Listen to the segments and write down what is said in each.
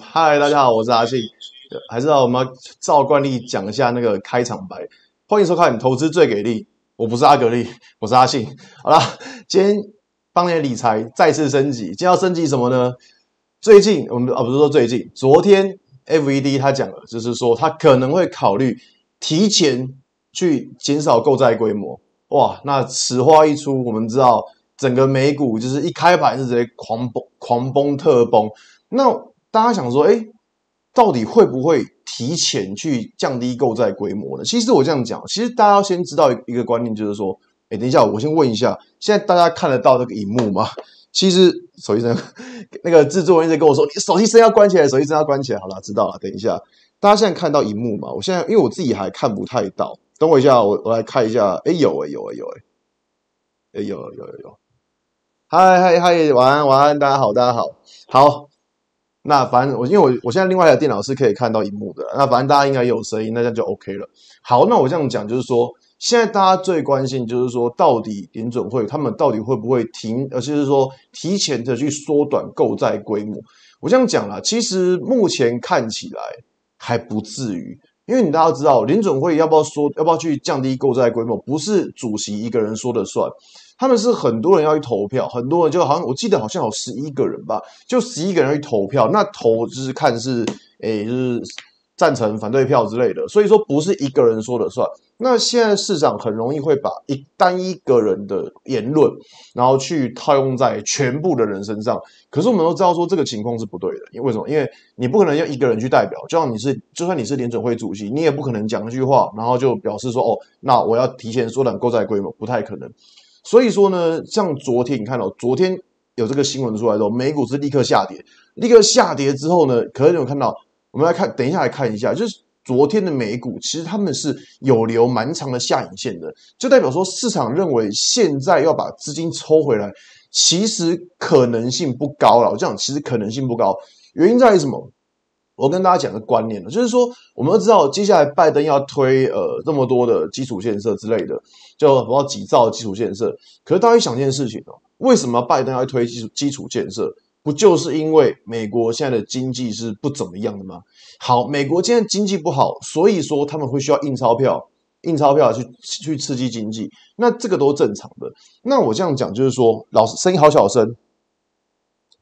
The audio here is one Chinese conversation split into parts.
嗨，大家好，我是阿信。还是让我们照惯例讲一下那个开场白。欢迎收看《投资最给力》，我不是阿格力，我是阿信。好啦，今天帮你理财再次升级。今天要升级什么呢？最近我们啊，不是说最近，昨天 FED 他讲了，就是说他可能会考虑提前去减少购债规模。哇，那此话一出，我们知道整个美股就是一开盘是直接狂崩、狂崩、特崩。那大家想说，哎，到底会不会提前去降低购债规模呢？其实我这样讲，其实大家要先知道一个观念，就是说，哎，等一下，我先问一下，现在大家看得到这个荧幕吗？其实手机声，那个制作人一直跟我说，你手机声要关起来，手机声要关起来。好了，知道了。等一下，大家现在看到荧幕吗？我现在因为我自己还看不太到，等我一下，我我来看一下。哎，有哎，有哎，有哎，哎，有有有有。嗨嗨嗨，晚安晚安，大家好，大家好，好。那反正我因为我我现在另外一台电脑是可以看到荧幕的，那反正大家应该有声音，那这样就 OK 了。好，那我这样讲就是说，现在大家最关心就是说，到底联准会他们到底会不会停，而就是说提前的去缩短购债规模。我这样讲啦，其实目前看起来还不至于，因为你大家知道，联准会要不要说要不要去降低购债规模，不是主席一个人说了算。他们是很多人要去投票，很多人就好像我记得好像有十一个人吧，就十一个人去投票，那投就是看是诶就是赞成、反对票之类的，所以说不是一个人说了算。那现在市场很容易会把一单一个人的言论，然后去套用在全部的人身上。可是我们都知道说这个情况是不对的，因为为什么？因为你不可能用一个人去代表，就像你是就算你是联准会主席，你也不可能讲一句话，然后就表示说哦，那我要提前缩短购债规模，不太可能。所以说呢，像昨天你看到，昨天有这个新闻出来之后，美股是立刻下跌，立刻下跌之后呢，可能有看到，我们来看，等一下来看一下，就是昨天的美股，其实他们是有留蛮长的下影线的，就代表说市场认为现在要把资金抽回来，其实可能性不高了。我这样其实可能性不高，原因在于什么？我跟大家讲个观念呢，就是说，我们都知道接下来拜登要推呃这么多的基础建设之类的，就不要几兆基础建设。可是大家想一件事情哦，为什么拜登要推基础基础建设？不就是因为美国现在的经济是不怎么样的吗？好，美国现在经济不好，所以说他们会需要印钞票，印钞票去去刺激经济，那这个都正常的。那我这样讲就是说，老师声音好小声，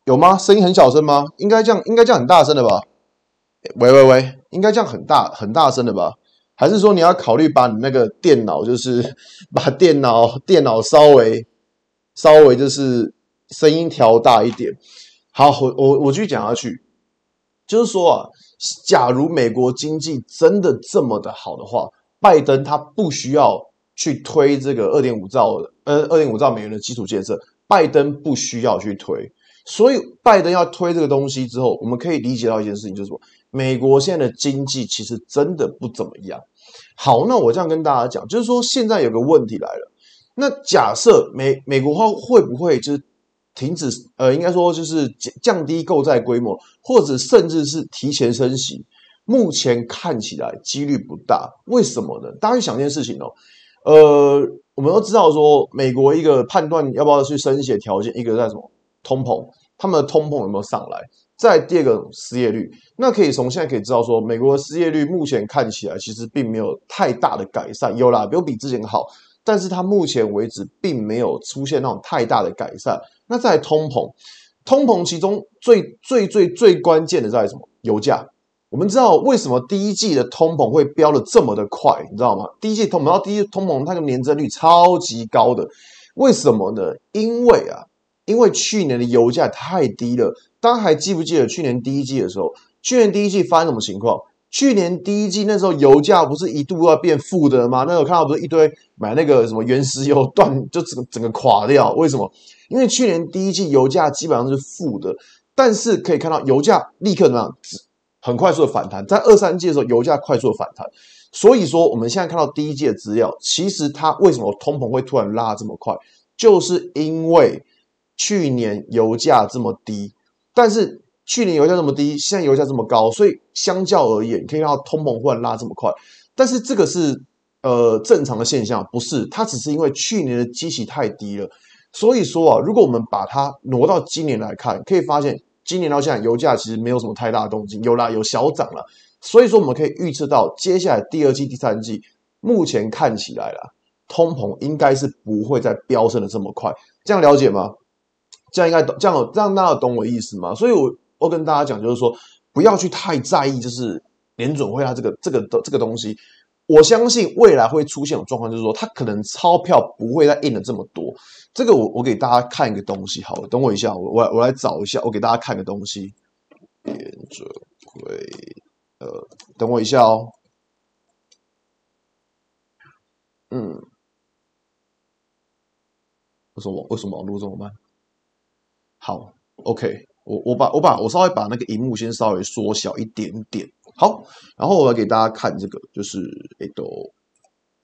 有吗？声音很小声吗？应该这样，应该这样很大声的吧？喂喂喂，应该这样很大很大声的吧？还是说你要考虑把你那个电脑，就是 把电脑电脑稍微稍微就是声音调大一点？好，我我我继续讲下去，就是说啊，假如美国经济真的这么的好的话，拜登他不需要去推这个二点五兆呃二点五兆美元的基础建设，拜登不需要去推，所以拜登要推这个东西之后，我们可以理解到一件事情，就是说。美国现在的经济其实真的不怎么样。好，那我这样跟大家讲，就是说现在有个问题来了。那假设美美国话会不会就是停止？呃，应该说就是降低购债规模，或者甚至是提前升息？目前看起来几率不大。为什么呢？大家去想一件事情哦。呃，我们都知道说，美国一个判断要不要去升息的条件，一个在什么？通膨，他们的通膨有没有上来？再第二个失业率，那可以从现在可以知道说，美国的失业率目前看起来其实并没有太大的改善，有啦，有比之前好，但是它目前为止并没有出现那种太大的改善。那在通膨，通膨其中最最最最关键的在什么？油价。我们知道为什么第一季的通膨会飙得这么的快，你知道吗？第一季通膨到第一季通膨，它的年增率超级高的，为什么呢？因为啊。因为去年的油价太低了，大家还记不记得去年第一季的时候？去年第一季发生什么情况？去年第一季那时候油价不是一度要变负的吗？那时候看到不是一堆买那个什么原石油断，就整个整个垮掉？为什么？因为去年第一季油价基本上是负的，但是可以看到油价立刻怎么样？很快速的反弹，在二三季的时候油价快速的反弹，所以说我们现在看到第一季的资料，其实它为什么通膨会突然拉这么快？就是因为。去年油价这么低，但是去年油价这么低，现在油价这么高，所以相较而言，可以看到通膨忽然拉这么快。但是这个是呃正常的现象，不是？它只是因为去年的基期太低了。所以说啊，如果我们把它挪到今年来看，可以发现今年到现在油价其实没有什么太大的动静，有啦，有小涨了。所以说我们可以预测到接下来第二季、第三季，目前看起来啦，通膨应该是不会再飙升的这么快。这样了解吗？这样应该懂，这样这样大家懂我意思吗？所以我我跟大家讲，就是说不要去太在意，就是联准会它这个这个的这个东西。我相信未来会出现的状况，就是说它可能钞票不会再印的这么多。这个我我给大家看一个东西，好，等我一下，我我我来找一下，我给大家看个东西。联准会，呃，等我一下哦。嗯，为什么为什么网络这么慢？好，OK，我我把我把我稍微把那个荧幕先稍微缩小一点点。好，然后我来给大家看这个，就是诶都，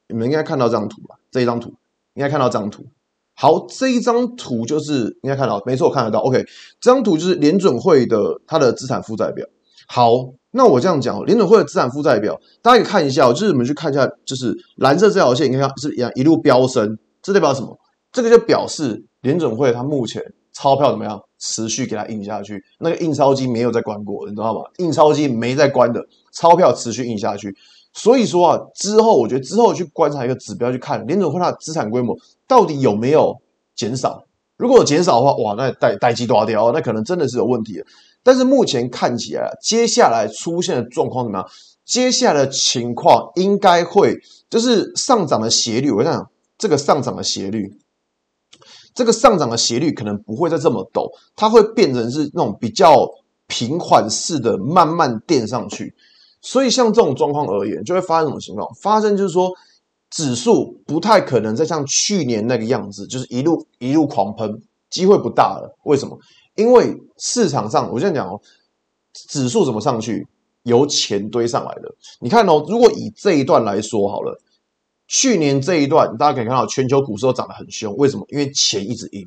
你们应该看到这张图吧？这一张图应该看到这张图。好，这一张图就是应该看到，没错，我看得到。OK，这张图就是联准会的它的资产负债表。好，那我这样讲，联准会的资产负债表，大家可以看一下，就是你们去看一下，就是蓝色这条线，你看是一样一路飙升，这代表什么？这个就表示联准会它目前钞票怎么样？持续给它印下去，那个印钞机没有再关过，你知道吗？印钞机没再关的，钞票持续印下去。所以说啊，之后我觉得之后去观察一个指标，去看联准会它的资产规模到底有没有减少。如果有减少的话，哇，那代代志大条，那可能真的是有问题的。但是目前看起来，接下来出现的状况怎么样？接下来的情况应该会就是上涨的斜率，我想这个上涨的斜率。这个上涨的斜率可能不会再这么陡，它会变成是那种比较平缓式的慢慢垫上去。所以像这种状况而言，就会发生什么情况？发生就是说，指数不太可能再像去年那个样子，就是一路一路狂喷，机会不大了。为什么？因为市场上，我这样讲哦，指数怎么上去？由钱堆上来的。你看哦，如果以这一段来说好了。去年这一段，大家可以看到全球股市都涨得很凶，为什么？因为钱一直印。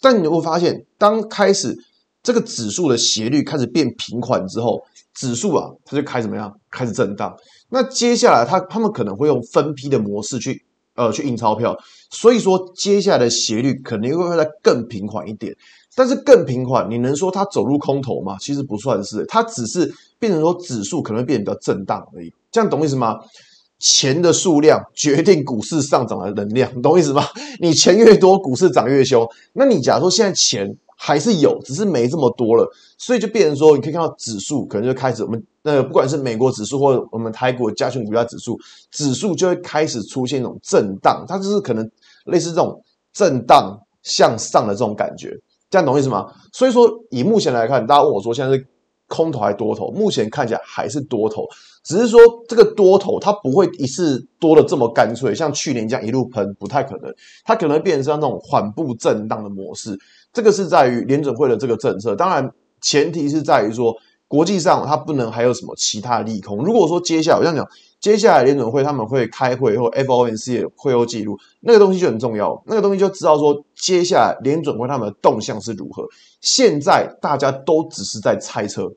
但你会发现，当开始这个指数的斜率开始变平缓之后，指数啊，它就开始怎么样？开始震荡。那接下来，它他们可能会用分批的模式去呃去印钞票，所以说接下来的斜率肯定会会再更平缓一点。但是更平缓，你能说它走入空头吗？其实不算是，它只是变成说指数可能会变得比较震荡而已。这样懂意思吗？钱的数量决定股市上涨的能量，懂意思吗？你钱越多，股市涨越凶。那你假如说现在钱还是有，只是没这么多了，所以就变成说，你可以看到指数可能就开始，我们那个不管是美国指数或者我们台股加权股价指数，指数就会开始出现一种震荡，它就是可能类似这种震荡向上的这种感觉，这样懂意思吗？所以说，以目前来看，大家问我说现在是空头还多头？目前看起来还是多头。只是说这个多头它不会一次多的这么干脆，像去年这样一路喷不太可能，它可能变成那种缓步震荡的模式。这个是在于联准会的这个政策，当然前提是在于说国际上它不能还有什么其他利空。如果说接下来我想讲，接下来联准会他们会开会或 FOMC 的会后记录，那个东西就很重要，那个东西就知道说接下来联准会他们的动向是如何。现在大家都只是在猜测，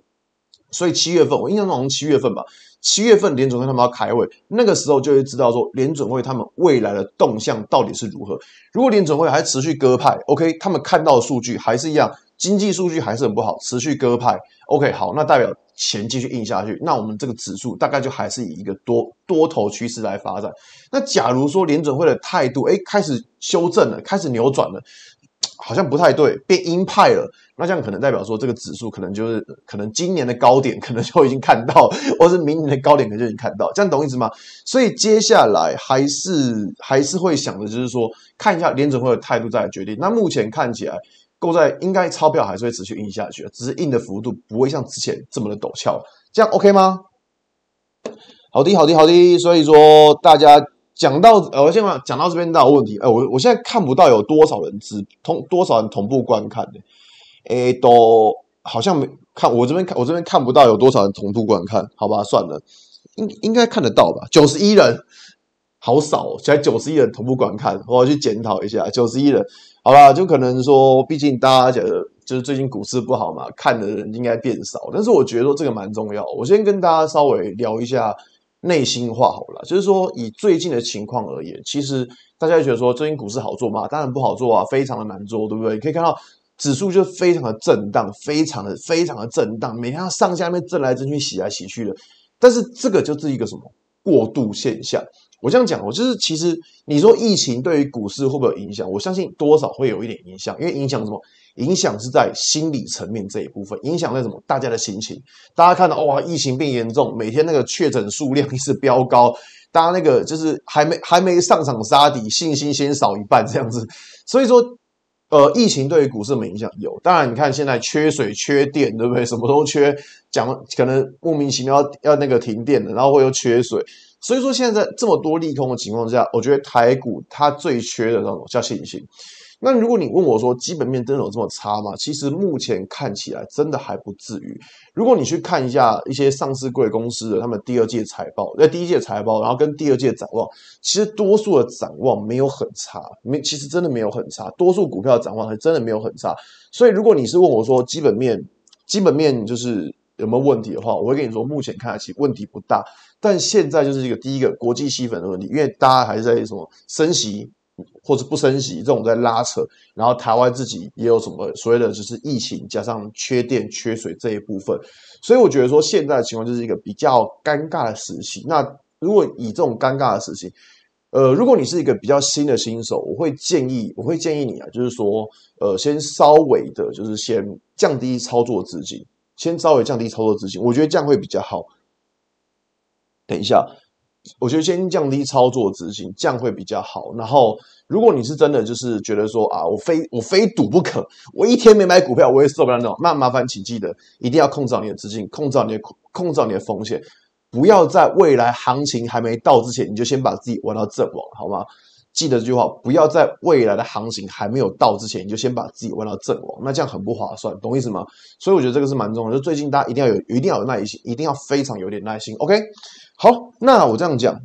所以七月份我印象中七月份吧。七月份联准会他们要开会，那个时候就会知道说联准会他们未来的动向到底是如何。如果联准会还持续鸽派，OK，他们看到的数据还是一样，经济数据还是很不好，持续鸽派，OK，好，那代表钱继续印下去，那我们这个指数大概就还是以一个多多头趋势来发展。那假如说联准会的态度，哎，开始修正了，开始扭转了。好像不太对，变鹰派了。那这样可能代表说，这个指数可能就是可能今年的高点可能就已经看到，或是明年的高点可能就已经看到。这样懂意思吗？所以接下来还是还是会想的，就是说看一下联准会的态度再来决定。那目前看起来，购债应该钞票还是会持续印下去，只是印的幅度不会像之前这么的陡峭。这样 OK 吗？好的，好的，好的。所以说大家。讲到呃，我先讲讲到这边，倒有问题。哎、我我现在看不到有多少人只同，多少人同步观看的。哎、都好像没看，我这边看，我这边看不到有多少人同步观看。好吧，算了，应应该看得到吧？九十一人，好少、哦，才九十一人同步观看，我要去检讨一下。九十一人，好吧，就可能说，毕竟大家觉得就是最近股市不好嘛，看的人应该变少。但是我觉得说这个蛮重要。我先跟大家稍微聊一下。内心话好了，就是说以最近的情况而言，其实大家觉得说最近股市好做吗？当然不好做啊，非常的难做，对不对？你可以看到指数就非常的震荡，非常的非常的震荡，每天上下面震来震去，洗来洗去的。但是这个就是一个什么过渡现象？我这样讲，我就是其实你说疫情对于股市会不会有影响？我相信多少会有一点影响，因为影响什么？影响是在心理层面这一部分，影响在什么？大家的心情。大家看到哇，疫情变严重，每天那个确诊数量 一直飙高，大家那个就是还没还没上场杀敌，信心先少一半这样子。所以说，呃，疫情对于股市没影响？有。当然，你看现在缺水、缺电，对不对？什么都缺，讲可能莫名其妙要那个停电的，然后会又缺水。所以说，现在这么多利空的情况下，我觉得台股它最缺的那种叫信心。那如果你问我说基本面真的有这么差吗？其实目前看起来真的还不至于。如果你去看一下一些上市贵公司的他们第二季财报，在第一季财报，然后跟第二季展望，其实多数的展望没有很差，没其实真的没有很差，多数股票展望还真的没有很差。所以如果你是问我说基本面基本面就是有没有问题的话，我会跟你说目前看其实问题不大。但现在就是一个第一个国际吸粉的问题，因为大家还是在什么升息。或者不升息，这种在拉扯，然后台湾自己也有什么所谓的就是疫情加上缺电缺水这一部分，所以我觉得说现在的情况就是一个比较尴尬的时期。那如果以这种尴尬的时期，呃，如果你是一个比较新的新手，我会建议，我会建议你啊，就是说，呃，先稍微的，就是先降低操作资金，先稍微降低操作资金，我觉得这样会比较好。等一下。我觉得先降低操作资金，这样会比较好。然后，如果你是真的就是觉得说啊，我非我非赌不可，我一天没买股票我也受不了那种，那麻烦请记得一定要控制好你的资金，控制好你的控制好你的风险，不要在未来行情还没到之前，你就先把自己玩到阵亡，好吗？记得这句话，不要在未来的行情还没有到之前，你就先把自己玩到阵亡，那这样很不划算，懂意思吗？所以我觉得这个是蛮重要的，就最近大家一定要有，一定要有耐心，一定要非常有点耐心，OK。好，那我这样讲，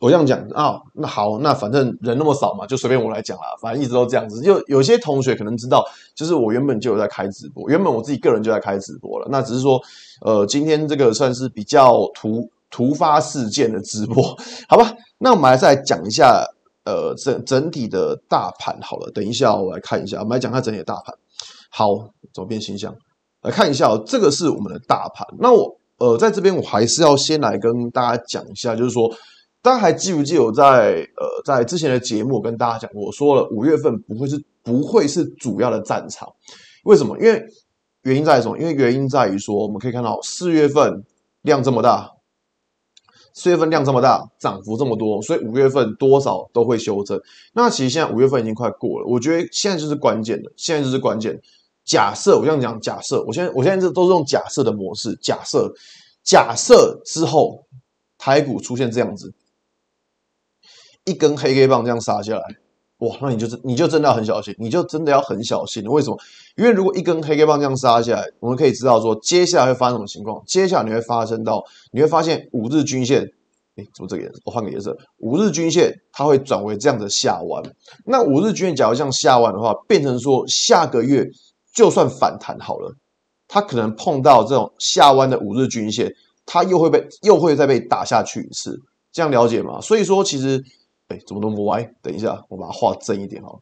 我这样讲啊，那好，那反正人那么少嘛，就随便我来讲啦。反正一直都这样子，就有些同学可能知道，就是我原本就有在开直播，原本我自己个人就在开直播了。那只是说，呃，今天这个算是比较突突发事件的直播，好吧？那我们还是来讲一下，呃，整整体的大盘好了。等一下我来看一下，我们来讲一下整体的大盘。好，走遍星象来看一下，这个是我们的大盘。那我。呃，在这边我还是要先来跟大家讲一下，就是说，大家还记不记得我在呃在之前的节目跟大家讲过，我说了五月份不会是不会是主要的战场，为什么？因为原因在于什么？因为原因在于说，我们可以看到四月份量这么大，四月份量这么大，涨幅这么多，所以五月份多少都会修正。那其实现在五月份已经快过了，我觉得现在就是关键的，现在就是关键。假设我这样讲，假设我现在我现在这都是用假设的模式。假设假设之后台股出现这样子一根黑黑棒这样杀下来，哇，那你就是你就真的要很小心，你就真的要很小心。为什么？因为如果一根黑 K 棒这样杀下来，我们可以知道说接下来会发生什么情况。接下来你会发生到你会发现五日均线，哎，怎么这个颜色？我换个颜色，五日均线它会转为这样的下弯。那五日均线假如像下弯的话，变成说下个月。就算反弹好了，它可能碰到这种下弯的五日均线，它又会被又会再被打下去一次，这样了解吗？所以说其实，哎，怎么那么歪？等一下，我把它画正一点哈。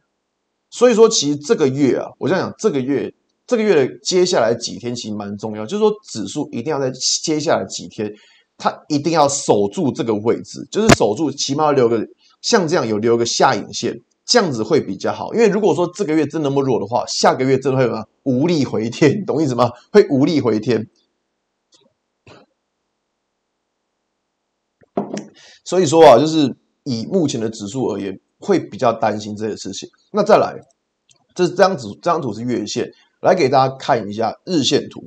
所以说，其实这个月啊，我想讲这个月，这个月的接下来几天其实蛮重要，就是说指数一定要在接下来几天，它一定要守住这个位置，就是守住，起码要留个像这样有留个下影线。这样子会比较好，因为如果说这个月真那么弱的话，下个月真的会什么无力回天，懂意思吗？会无力回天。所以说啊，就是以目前的指数而言，会比较担心这些事情。那再来，这是这张图，这张图是月线，来给大家看一下日线图。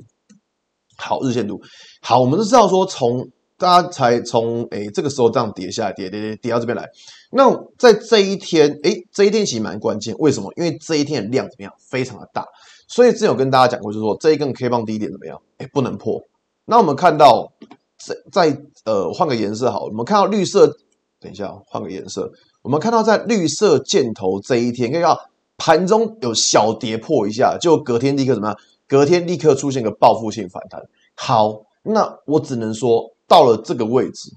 好，日线图，好，我们都知道说从。大家才从诶这个时候这样跌下来，跌跌跌跌到这边来。那在这一天，诶这一天其实蛮关键。为什么？因为这一天的量怎么样？非常的大。所以之前有跟大家讲过，就是说这一根 K 棒低点怎么样？诶不能破。那我们看到在在呃换个颜色好，我们看到绿色。等一下，换个颜色。我们看到在绿色箭头这一天，可以看到盘中有小跌破一下，就隔天立刻怎么样？隔天立刻出现个报复性反弹。好，那我只能说。到了这个位置，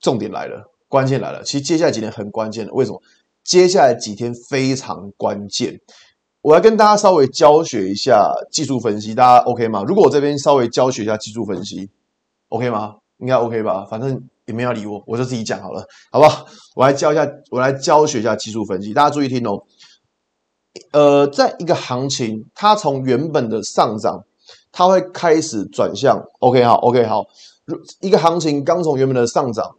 重点来了，关键来了。其实接下来几天很关键的，为什么？接下来几天非常关键。我要跟大家稍微教学一下技术分析，大家 OK 吗？如果我这边稍微教学一下技术分析，OK 吗？应该 OK 吧？反正也没要理我，我就自己讲好了，好不好？我来教一下，我来教学一下技术分析，大家注意听哦。呃，在一个行情，它从原本的上涨，它会开始转向。OK 好，OK 好。一个行情刚从原本的上涨，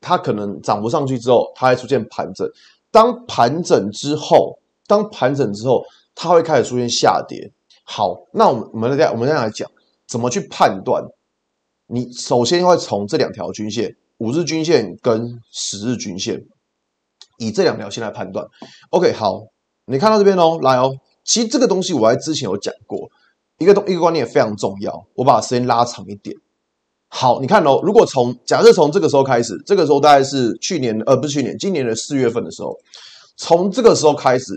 它可能涨不上去之后，它会出现盘整。当盘整之后，当盘整之后，它会开始出现下跌。好，那我们我们再我们再来讲怎么去判断。你首先会从这两条均线，五日均线跟十日均线，以这两条线来判断。OK 好。你看到这边哦，来哦，其实这个东西我在之前有讲过，一个东一个观念也非常重要。我把时间拉长一点，好，你看哦，如果从假设从这个时候开始，这个时候大概是去年呃不是去年，今年的四月份的时候，从这个时候开始，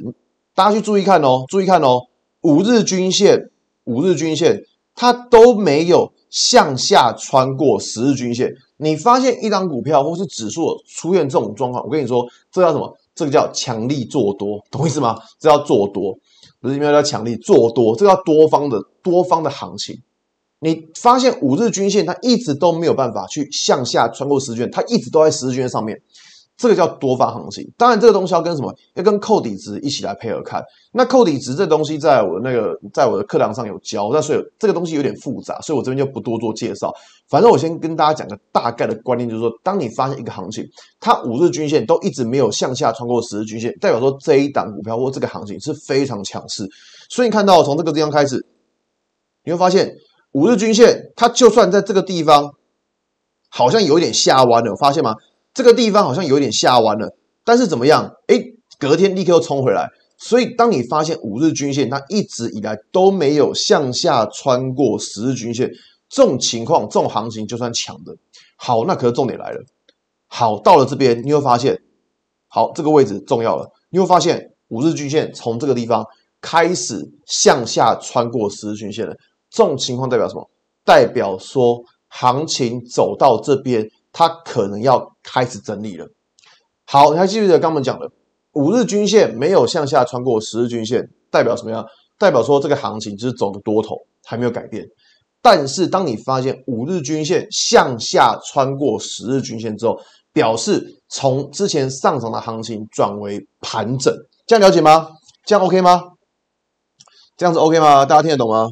大家去注意看哦，注意看哦，五日均线，五日均线它都没有向下穿过十日均线。你发现一张股票或是指数出现这种状况，我跟你说，这叫什么？这个叫强力做多，懂意思吗？这叫做多，不是因为叫强力做多，这叫多方的多方的行情。你发现五日均线它一直都没有办法去向下穿过十日均线，它一直都在十日均线上面。这个叫多方行情，当然这个东西要跟什么？要跟扣底值一起来配合看。那扣底值这东西，在我那个，在我的课堂上有教，那所以这个东西有点复杂，所以我这边就不多做介绍。反正我先跟大家讲个大概的观念，就是说，当你发现一个行情，它五日均线都一直没有向下穿过十日均线，代表说这一档股票或这个行情是非常强势。所以你看到从这个地方开始，你会发现五日均线它就算在这个地方，好像有点下弯了，有发现吗？这个地方好像有点下弯了，但是怎么样？哎，隔天立刻又冲回来。所以，当你发现五日均线它一直以来都没有向下穿过十日均线，这种情况，这种行情就算强的。好，那可是重点来了。好，到了这边你会发现，好，这个位置重要了。你会发现五日均线从这个地方开始向下穿过十日均线了。这种情况代表什么？代表说行情走到这边。它可能要开始整理了。好，你还记不记得刚刚讲的五日均线没有向下穿过十日均线，代表什么样？代表说这个行情就是走的多头还没有改变。但是当你发现五日均线向下穿过十日均线之后，表示从之前上涨的行情转为盘整，这样了解吗？这样 OK 吗？这样子 OK 吗？大家听得懂吗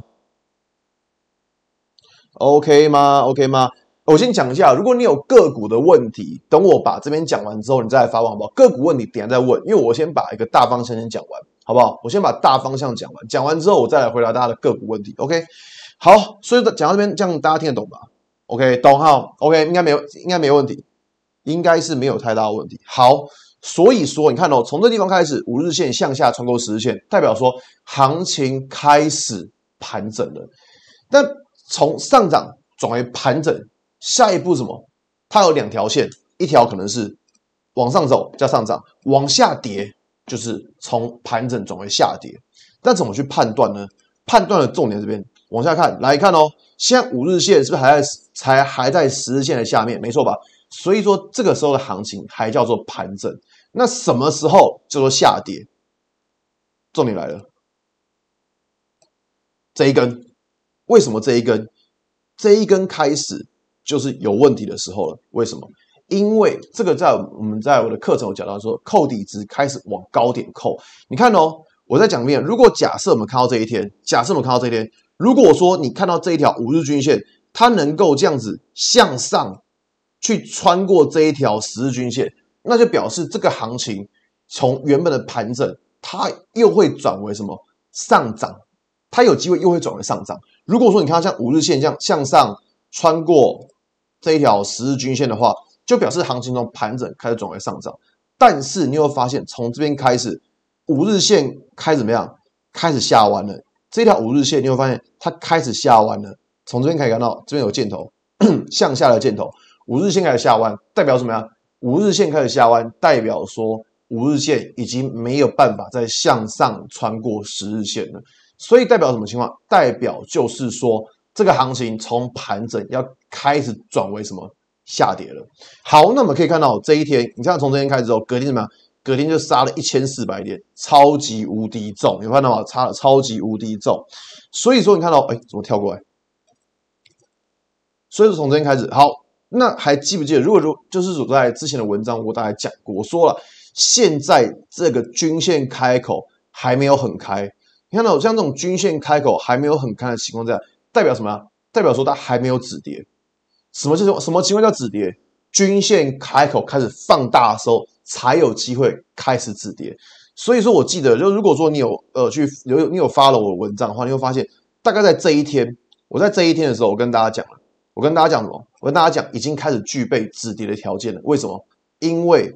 ？OK 吗？OK 吗？我先讲一下，如果你有个股的问题，等我把这边讲完之后，你再来发问好不好？个股问题等下再问，因为我先把一个大方向先讲完，好不好？我先把大方向讲完，讲完之后我再来回答大家的个股问题。OK，好，所以讲到这边，这样大家听得懂吧？OK，懂哈？OK，应该没有，应该没问题，应该是没有太大的问题。好，所以说你看哦，从这地方开始，五日线向下穿过十日线，代表说行情开始盘整了。但从上涨转为盘整。下一步什么？它有两条线，一条可能是往上走叫上涨，往下跌就是从盘整转为下跌。那怎么去判断呢？判断的重点这边往下看，来看哦。现在五日线是不是还在才还在十日线的下面？没错吧？所以说这个时候的行情还叫做盘整。那什么时候叫做下跌？重点来了，这一根为什么这一根这一根开始？就是有问题的时候了，为什么？因为这个在我们在我的课程有讲到说，扣底值开始往高点扣。你看哦，我在讲一遍，如果假设我们看到这一天，假设我们看到这一天，如果说你看到这一条五日均线，它能够这样子向上去穿过这一条十日均线，那就表示这个行情从原本的盘整，它又会转为什么上涨？它有机会又会转为上涨。如果说你看到像五日线这样向上穿过。这一条十日均线的话，就表示行情从盘整开始转为上涨。但是你会发现，从这边开始，五日线开始怎么样？开始下弯了。这条五日线你会发现它开始下弯了。从这边可以看到，这边有箭头，向下的箭头。五日线开始下弯，代表什么呀？五日线开始下弯，代表说五日线已经没有办法再向上穿过十日线了。所以代表什么情况？代表就是说。这个行情从盘整要开始转为什么下跌了？好，那么可以看到这一天，你像从这天开始之后，隔天怎么样？隔天就杀了一千四百点，超级无敌重，有看到吗？差了超级无敌重，所以说你看到，哎，怎么跳过来？所以说从这边开始，好，那还记不记得？如果说就是我在之前的文章我大概讲过，我说了，现在这个均线开口还没有很开，你看到像这种均线开口还没有很开的情况下，代表什么？代表说它还没有止跌。什么叫什么情况叫止跌？均线开口开始放大的时候，才有机会开始止跌。所以说我记得，就如果说你有呃去有你有发了我的文章的话，你会发现，大概在这一天，我在这一天的时候，我跟大家讲了，我跟大家讲什么？我跟大家讲，已经开始具备止跌的条件了。为什么？因为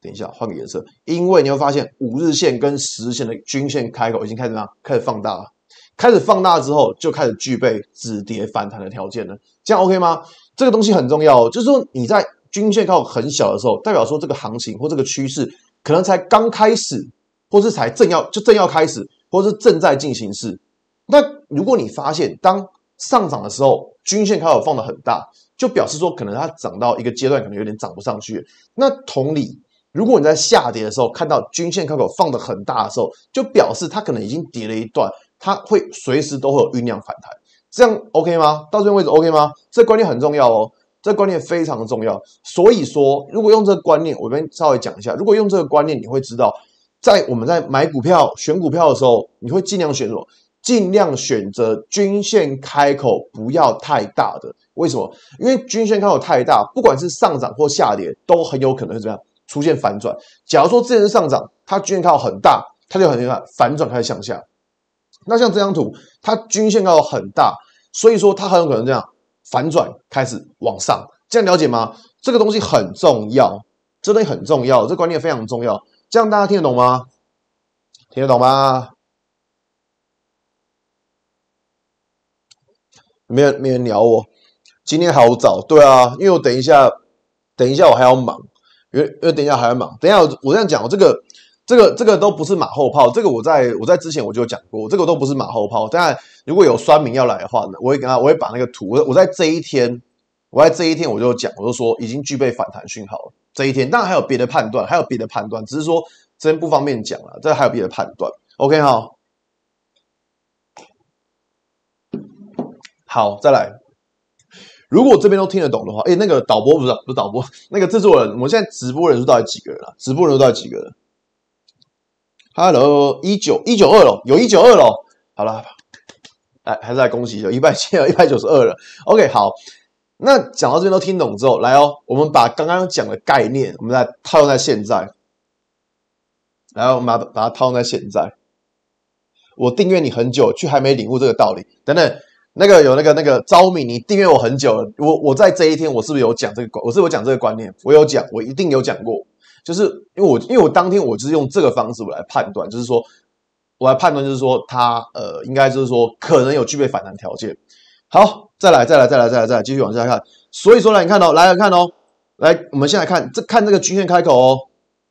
等一下换个颜色，因为你会发现五日线跟十日线的均线开口已经开始怎么？开始放大了。开始放大之后，就开始具备止跌反弹的条件了。这样 OK 吗？这个东西很重要，就是说你在均线开口很小的时候，代表说这个行情或这个趋势可能才刚开始，或是才正要就正要开始，或是正在进行式。那如果你发现当上涨的时候，均线开口放的很大，就表示说可能它涨到一个阶段，可能有点涨不上去。那同理，如果你在下跌的时候看到均线开口放的很大的时候，就表示它可能已经跌了一段。它会随时都会有酝酿反弹，这样 OK 吗？到这边为止 OK 吗？这个观念很重要哦，这个观念非常的重要。所以说，如果用这个观念，我们稍微讲一下。如果用这个观念，你会知道，在我们在买股票、选股票的时候，你会尽量选什么？尽量选择均线开口不要太大的。为什么？因为均线开口太大，不管是上涨或下跌，都很有可能是怎么样出现反转。假如说这边是上涨，它均线开口很大，它就很厉害，反转开始向下。那像这张图，它均线要很大，所以说它很有可能这样反转开始往上，这样了解吗？这个东西很重要，这东西很重要，这观念非常重要。这样大家听得懂吗？听得懂吗？没人没人鸟我，今天好早，对啊，因为我等一下，等一下我还要忙，因为因为等一下还要忙，等一下我我这样讲，我这个。这个这个都不是马后炮，这个我在我在之前我就讲过，这个都不是马后炮。当然，如果有酸民要来的话呢，我会跟他，我会把那个图，我我在这一天，我在这一天我就讲，我就说已经具备反弹讯号了。这一天，当然还有别的判断，还有别的判断，只是说这边不方便讲了。这还有别的判断。OK 哈，好，再来。如果这边都听得懂的话，哎，那个导播不是不是导播，那个制作人，我们现在直播人数到底几个人啊？直播人数到底几个人？Hello，一九一九二了，有一九二了。好了，哎，还是来恭喜一下，一百七了，一百九十二了。OK，好，那讲到这边都听懂之后，来哦，我们把刚刚讲的概念，我们来套用在现在。来，我们把把它套用在现在。我订阅你很久，却还没领悟这个道理。等等，那个有那个那个招敏，你订阅我很久了，我我在这一天，我是不是有讲这个？我是不是有讲这个观念？我有讲，我一定有讲过。就是因为我，因为我当天我就是用这个方式我来判断，就是说，我来判断，就是说，它呃，应该就是说，可能有具备反弹条件。好，再来，再来，再来，再来，再来，继续往下看。所以说来，你看哦，来看哦，来，我们先来看这看这个均线开口哦，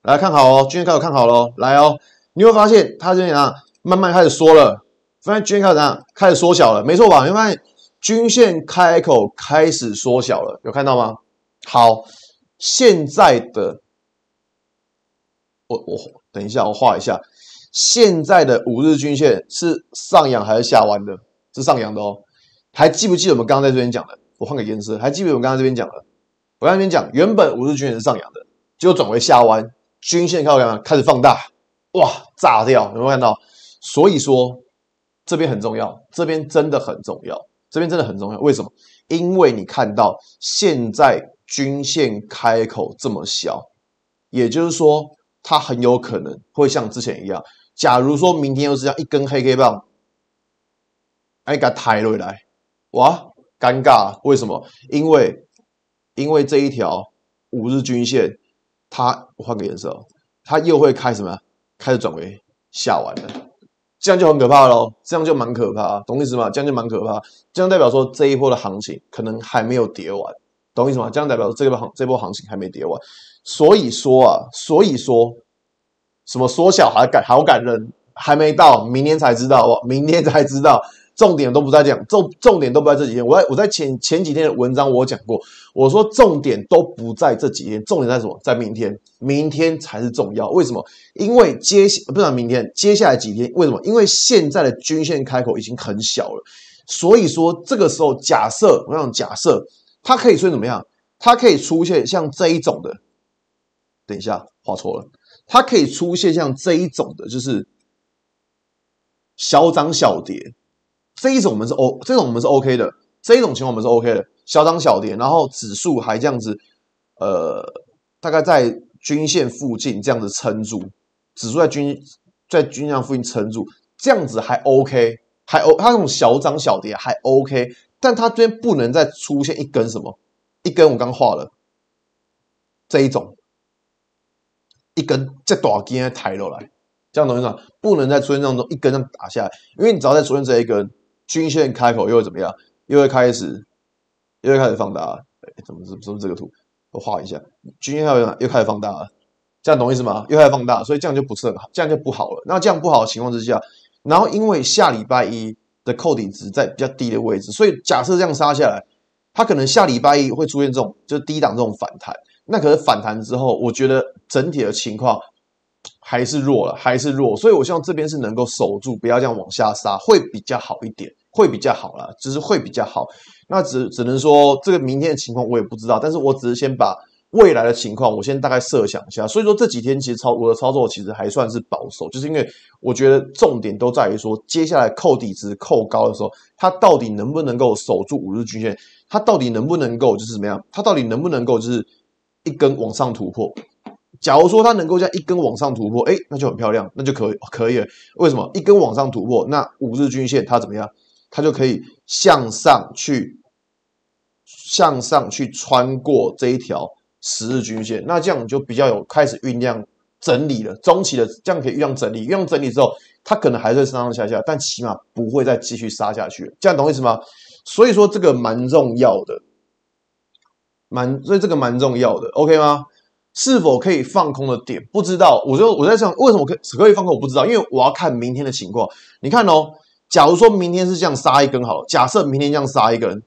来看好哦，均线开口看好喽，来哦，你会发现它这边啊，慢慢开始缩了，发现均线开始怎样？开始缩小了，没错吧？你会发现均线开口开始缩小了，有看到吗？好，现在的。我我等一下，我画一下现在的五日均线是上扬还是下弯的？是上扬的哦。还记不记得我们刚刚在这边讲的？我换个颜色，还记不记得我们刚刚这边讲的？我刚刚这边讲，原本五日均线是上扬的，结果转为下弯，均线开始开始放大，哇，炸掉！有没有看到？所以说这边很重要，这边真的很重要，这边真的很重要。为什么？因为你看到现在均线开口这么小，也就是说。它很有可能会像之前一样，假如说明天又是这样一根黑 K 棒，哎，给它抬回来，哇，尴尬！为什么？因为因为这一条五日均线，它我换个颜色，它又会开什么？开始转为下弯了，这样就很可怕喽，这样就蛮可怕，懂意思吗？这样就蛮可怕，这样代表说这一波的行情可能还没有跌完，懂意思吗？这样代表这波行这波行情还没跌完。所以说啊，所以说，什么缩小还感好感人，还没到，明天才知道哦，明天才知道。重点都不在这样，重重点都不在这几天。我在我在前前几天的文章我讲过，我说重点都不在这几天，重点在什么？在明天，明天才是重要。为什么？因为接不是明天，接下来几天，为什么？因为现在的均线开口已经很小了，所以说这个时候假设我想假设它可以出现怎么样？它可以出现像这一种的，等一下画错了，它可以出现像这一种的，就是小涨小跌。这一种我们是 O，这种我们是 OK 的，这一种情况我们是 OK 的，小涨小跌，然后指数还这样子，呃，大概在均线附近这样子撑住，指数在均在均线附近撑住，这样子还 OK，还 O，它这种小涨小跌还 OK，但它这边不能再出现一根什么，一根我刚画了这一种，一根这大根抬落来，这样懂意思吗？不能再出现这种一根这样打下来，因为你只要再出现这一根。均线开口又会怎么样？又会开始，又会开始放大了。哎，怎么怎么怎么这个图？我画一下，均线又又开始放大了，这样懂意思吗？又开始放大，所以这样就不是很好，这样就不好了。那这样不好的情况之下，然后因为下礼拜一的扣底值在比较低的位置，所以假设这样杀下来，它可能下礼拜一会出现这种就是低档这种反弹。那可是反弹之后，我觉得整体的情况。还是弱了，还是弱，所以我希望这边是能够守住，不要这样往下杀，会比较好一点，会比较好了，只是会比较好。那只只能说这个明天的情况我也不知道，但是我只是先把未来的情况我先大概设想一下。所以说这几天其实操我的操作其实还算是保守，就是因为我觉得重点都在于说接下来扣底值扣高的时候，它到底能不能够守住五日均线，它到底能不能够就是怎么样，它到底能不能够就是一根往上突破。假如说它能够这样一根往上突破，哎，那就很漂亮，那就可以可以了。为什么一根往上突破？那五日均线它怎么样？它就可以向上去，向上去穿过这一条十日均线。那这样就比较有开始酝酿整理了，中期的这样可以酝酿整理。酝酿整理之后，它可能还是上上下下，但起码不会再继续杀下去了。这样懂意思吗？所以说这个蛮重要的，蛮所以这个蛮重要的，OK 吗？是否可以放空的点不知道，我就我在想为什么可可以放空，我不知道，因为我要看明天的情况。你看哦，假如说明天是这样杀一根好了，假设明天这样杀一根，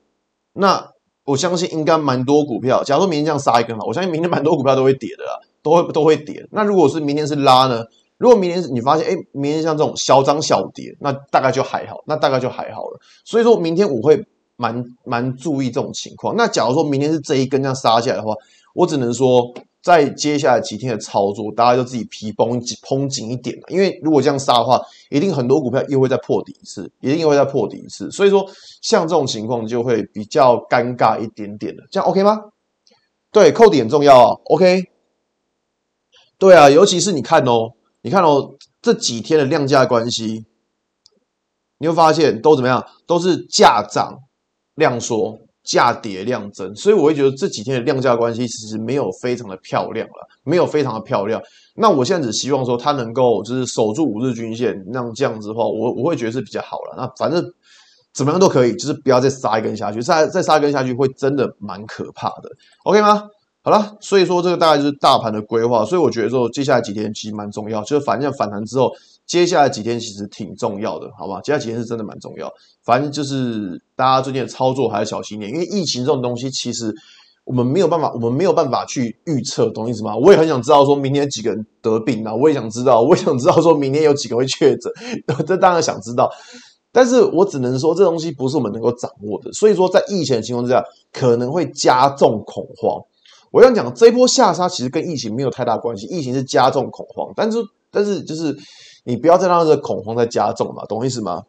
那我相信应该蛮多股票。假如说明天这样杀一根嘛，我相信明天蛮多股票都会跌的啦，都会都会跌。那如果是明天是拉呢？如果明天你发现哎，明天像这种小涨小跌，那大概就还好，那大概就还好了。所以说明天我会蛮蛮注意这种情况。那假如说明天是这一根这样杀下来的话，我只能说。在接下来几天的操作，大家就自己皮绷紧绷紧一点，因为如果这样杀的话，一定很多股票又会再破底一次，一定又会再破底一次。所以说，像这种情况就会比较尴尬一点点的。这样 OK 吗？对，扣底很重要啊。OK，对啊，尤其是你看哦，你看哦，这几天的量价关系，你会发现都怎么样？都是价涨量缩。价跌量增，所以我会觉得这几天的量价关系其实没有非常的漂亮了，没有非常的漂亮。那我现在只希望说它能够就是守住五日均线，那这样子的话，我我会觉得是比较好了。那反正怎么样都可以，就是不要再杀一根下去，再再杀一根下去会真的蛮可怕的。OK 吗？好了，所以说这个大概就是大盘的规划。所以我觉得说接下来几天其实蛮重要，就是反正反弹之后。接下来几天其实挺重要的，好吧？接下来几天是真的蛮重要。反正就是大家最近的操作还是小心点，因为疫情这种东西，其实我们没有办法，我们没有办法去预测，懂意思吗？我也很想知道说明天几个人得病啊，我也想知道，我也想知道说明天有几个会确诊，这当然想知道。但是我只能说，这东西不是我们能够掌握的。所以说，在疫情的情况之下，可能会加重恐慌。我想讲，这一波下杀其实跟疫情没有太大关系，疫情是加重恐慌，但是但是就是。你不要再让这个恐慌再加重嘛，懂我意思吗？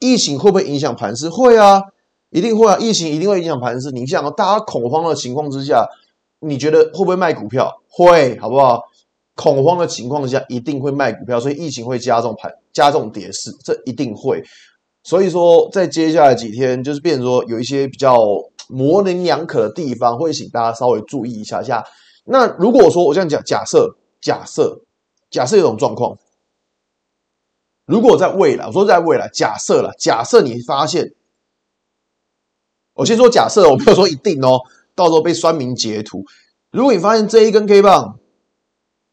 疫情会不会影响盘势？会啊，一定会啊，疫情一定会影响盘势。你想啊，大家恐慌的情况之下，你觉得会不会卖股票？会，好不好？恐慌的情况下，一定会卖股票，所以疫情会加重盘，加重跌势，这一定会。所以说，在接下来几天，就是变成说有一些比较模棱两可的地方，会请大家稍微注意一下下。那如果说我这样讲，假设，假设，假设有种状况。如果在未来，我说在未来，假设了，假设你发现，我先说假设，我没有说一定哦，到时候被酸民截图。如果你发现这一根 K 棒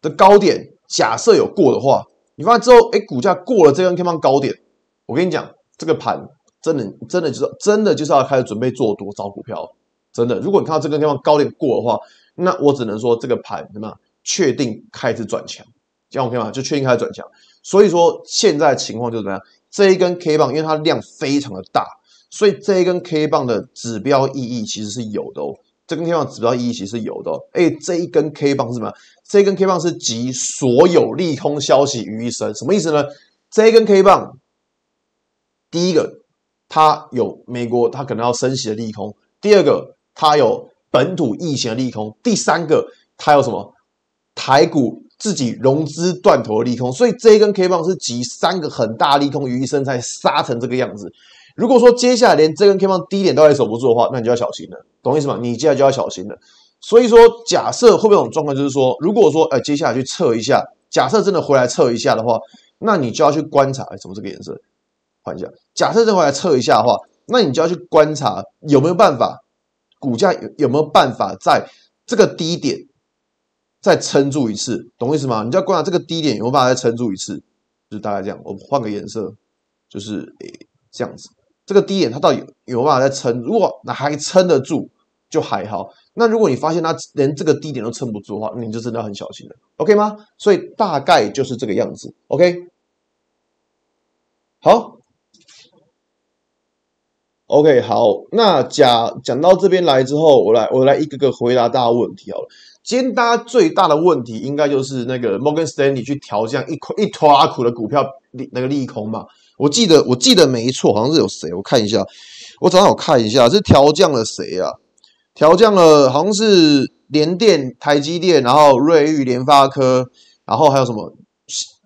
的高点，假设有过的话，你发现之后，哎，股价过了这根 K 棒高点，我跟你讲，这个盘真的真的就是真的就是要开始准备做多找股票，真的。如果你看到这根地方高点过的话，那我只能说这个盘什么确定开始转强，样 OK 吗？就确定开始转强。所以说现在情况就是怎么样？这一根 K 棒因为它量非常的大，所以这一根 K 棒的指标意义其实是有的哦。这根 K 棒指标意义其实是有的哦。哎，这一根 K 棒是什么？这一根 K 棒是集所有利空消息于一身，什么意思呢？这一根 K 棒，第一个，它有美国它可能要升息的利空；第二个，它有本土疫情的利空；第三个，它有什么？台股自己融资断头的利空。所以这一根 K 棒是集三个很大利空于一身才杀成这个样子。如果说接下来连这根 K 棒低点都还守不住的话，那你就要小心了，懂意思吗？你接下来就要小心了。所以说，假设会不会有种状况，就是说，如果说，哎，接下来去测一下，假设真的回来测一下的话，那你就要去观察，哎，怎么这个颜色？换一下。假设真回来测一下的话，那你就要去观察有没有办法，股价有有没有办法在这个低点再撑住一次，懂意思吗？你就要观察这个低点有没有办法再撑住一次，就是大概这样。我换个颜色，就是哎，这样子。这个低点它到底有有没有办法再撑？如果那还撑得住，就还好。那如果你发现它连这个低点都撑不住的话，那你就真的很小心了，OK 吗？所以大概就是这个样子，OK。好，OK，好。那讲讲到这边来之后，我来我来一个个回答大家问题好了。今天大家最大的问题应该就是那个 Morgan Stanley 去调降一一坨阿苦的股票利那个利空嘛。我记得我记得没错，好像是有谁？我看一下，我早上我看一下，是调降了谁啊？调降了，好像是联电、台积电，然后瑞昱、联发科，然后还有什么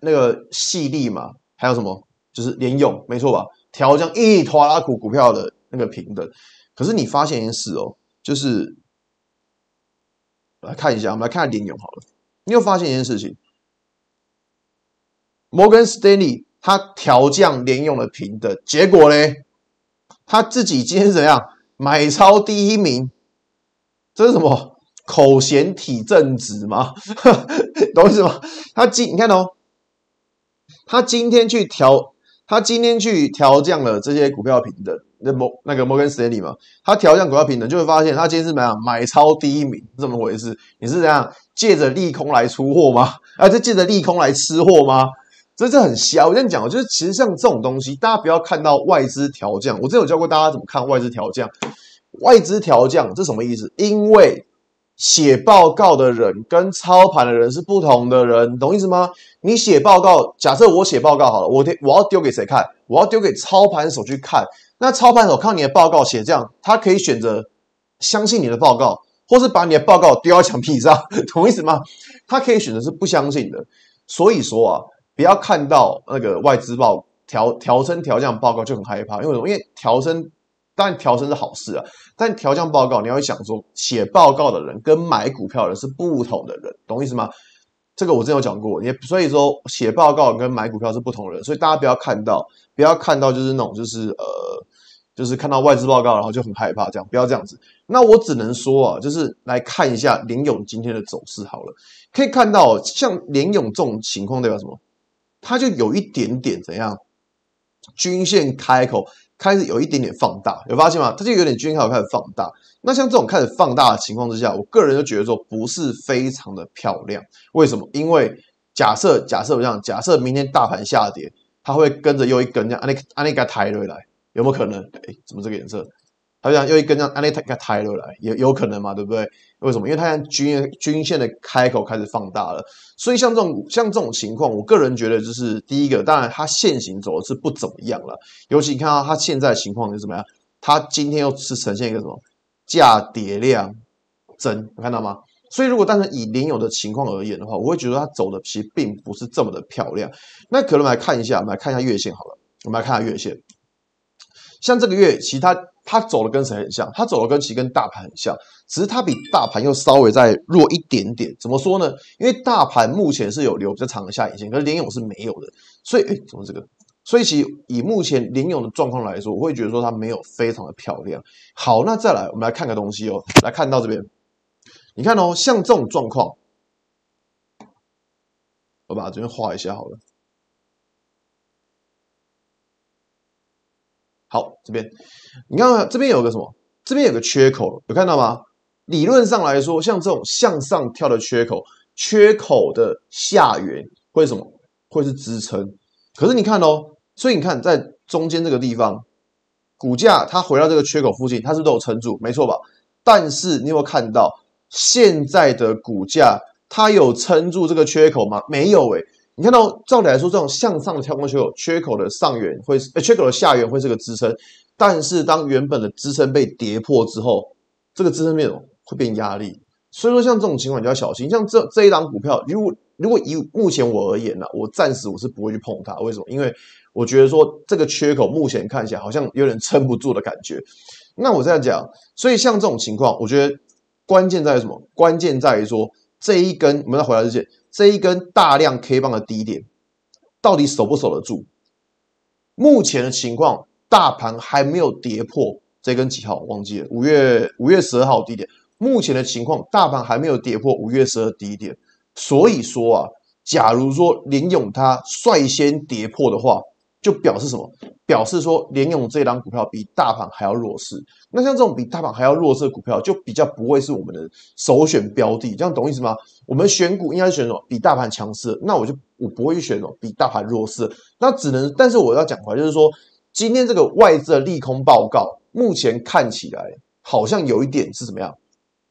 那个矽力嘛？还有什么？就是联咏，没错吧？调降一拖拉苦股票的那个平等。可是你发现一件事哦，就是来看一下，我们来看联咏好了。你有发现一件事情？摩根斯丹利他调降联咏的评等，结果呢，他自己今天是怎样？买超第一名。这是什么口嫌体正直吗？懂意思吗？他今你看哦，他今天去调，他今天去调降了这些股票评等，那摩那个摩根斯丹利嘛，他调降股票评等，就会发现他今天是怎么样买超第一名，是怎么回事？你是怎样借着利空来出货吗？啊，这借着利空来吃货吗？这这很瞎。我跟你讲，就是其实像这种东西，大家不要看到外资调降，我之前有教过大家怎么看外资调降。外资调降，这什么意思？因为写报告的人跟操盘的人是不同的人，懂意思吗？你写报告，假设我写报告好了，我我要丢给谁看？我要丢给操盘手去看。那操盘手看你的报告写这样，他可以选择相信你的报告，或是把你的报告丢到墙壁上，懂意思吗？他可以选择是不相信的。所以说啊，不要看到那个外资报调调升调降报告就很害怕，因为什么？因为调升。当然调升是好事啊，但调降报告，你要想说，写报告的人跟买股票的人是不同的人，懂意思吗？这个我之前有讲过，也所以说写报告跟买股票是不同的人，所以大家不要看到，不要看到就是那种就是呃，就是看到外资报告然后就很害怕这样，不要这样子。那我只能说啊，就是来看一下联勇今天的走势好了，可以看到像联勇这种情况代表什么？它就有一点点怎样，均线开口。开始有一点点放大，有发现吗？它就有点均衡开始放大。那像这种开始放大的情况之下，我个人就觉得说不是非常的漂亮。为什么？因为假设假设我这样，假设明天大盘下跌，它会跟着又一根这样，安利安利给抬回来，有没有可能？哎，怎么这个颜色？它这样又一根这样，按那个抬回来，也有可能嘛，对不对？为什么？因为它现在均均线的开口开始放大了，所以像这种像这种情况，我个人觉得就是第一个，当然它现行走的是不怎么样了，尤其你看到它现在情况是怎么样？它今天又是呈现一个什么价跌量增，有看到吗？所以如果单纯以联咏的情况而言的话，我会觉得它走的其实并不是这么的漂亮。那可能我们来看一下，我们来看一下月线好了，我们来看下月线，像这个月其他。它走的跟谁很像？它走的跟其实跟大盘很像，只是它比大盘又稍微再弱一点点。怎么说呢？因为大盘目前是有留比较长的下影线，可是联咏是没有的。所以，哎，怎么这个？所以其以目前联咏的状况来说，我会觉得说它没有非常的漂亮。好，那再来我们来看个东西哦，来看到这边，你看哦，像这种状况，我把这边画一下好了。好，这边你看这边有个什么？这边有个缺口，有看到吗？理论上来说，像这种向上跳的缺口，缺口的下缘会是什么？会是支撑。可是你看哦，所以你看在中间这个地方，股价它回到这个缺口附近，它是不是都有撑住？没错吧？但是你有没有看到现在的股价，它有撑住这个缺口吗？没有诶、你看到照理来说，这种向上的跳空缺口，缺口的上缘会是，呃，缺口的下缘会是个支撑。但是当原本的支撑被跌破之后，这个支撑面会变压力。所以说，像这种情况你就要小心。像这这一档股票，如果如果以目前我而言呢，我暂时我是不会去碰它。为什么？因为我觉得说这个缺口目前看起来好像有点撑不住的感觉。那我这样讲，所以像这种情况，我觉得关键在于什么？关键在于说这一根，我们再回来之前，这一根大量 K 棒的低点到底守不守得住？目前的情况，大盘还没有跌破这根几号？忘记了，五月五月十二号低点。目前的情况，大盘还没有跌破五月十二低点，所以说啊，假如说林勇他率先跌破的话，就表示什么？表示说联咏这档股票比大盘还要弱势。那像这种比大盘还要弱势的股票，就比较不会是我们的首选标的，这样懂意思吗？我们选股应该选什么？比大盘强势，那我就我不会去选什么比大盘弱势，那只能，但是我要讲回来，就是说今天这个外资的利空报告，目前看起来好像有一点是怎么样？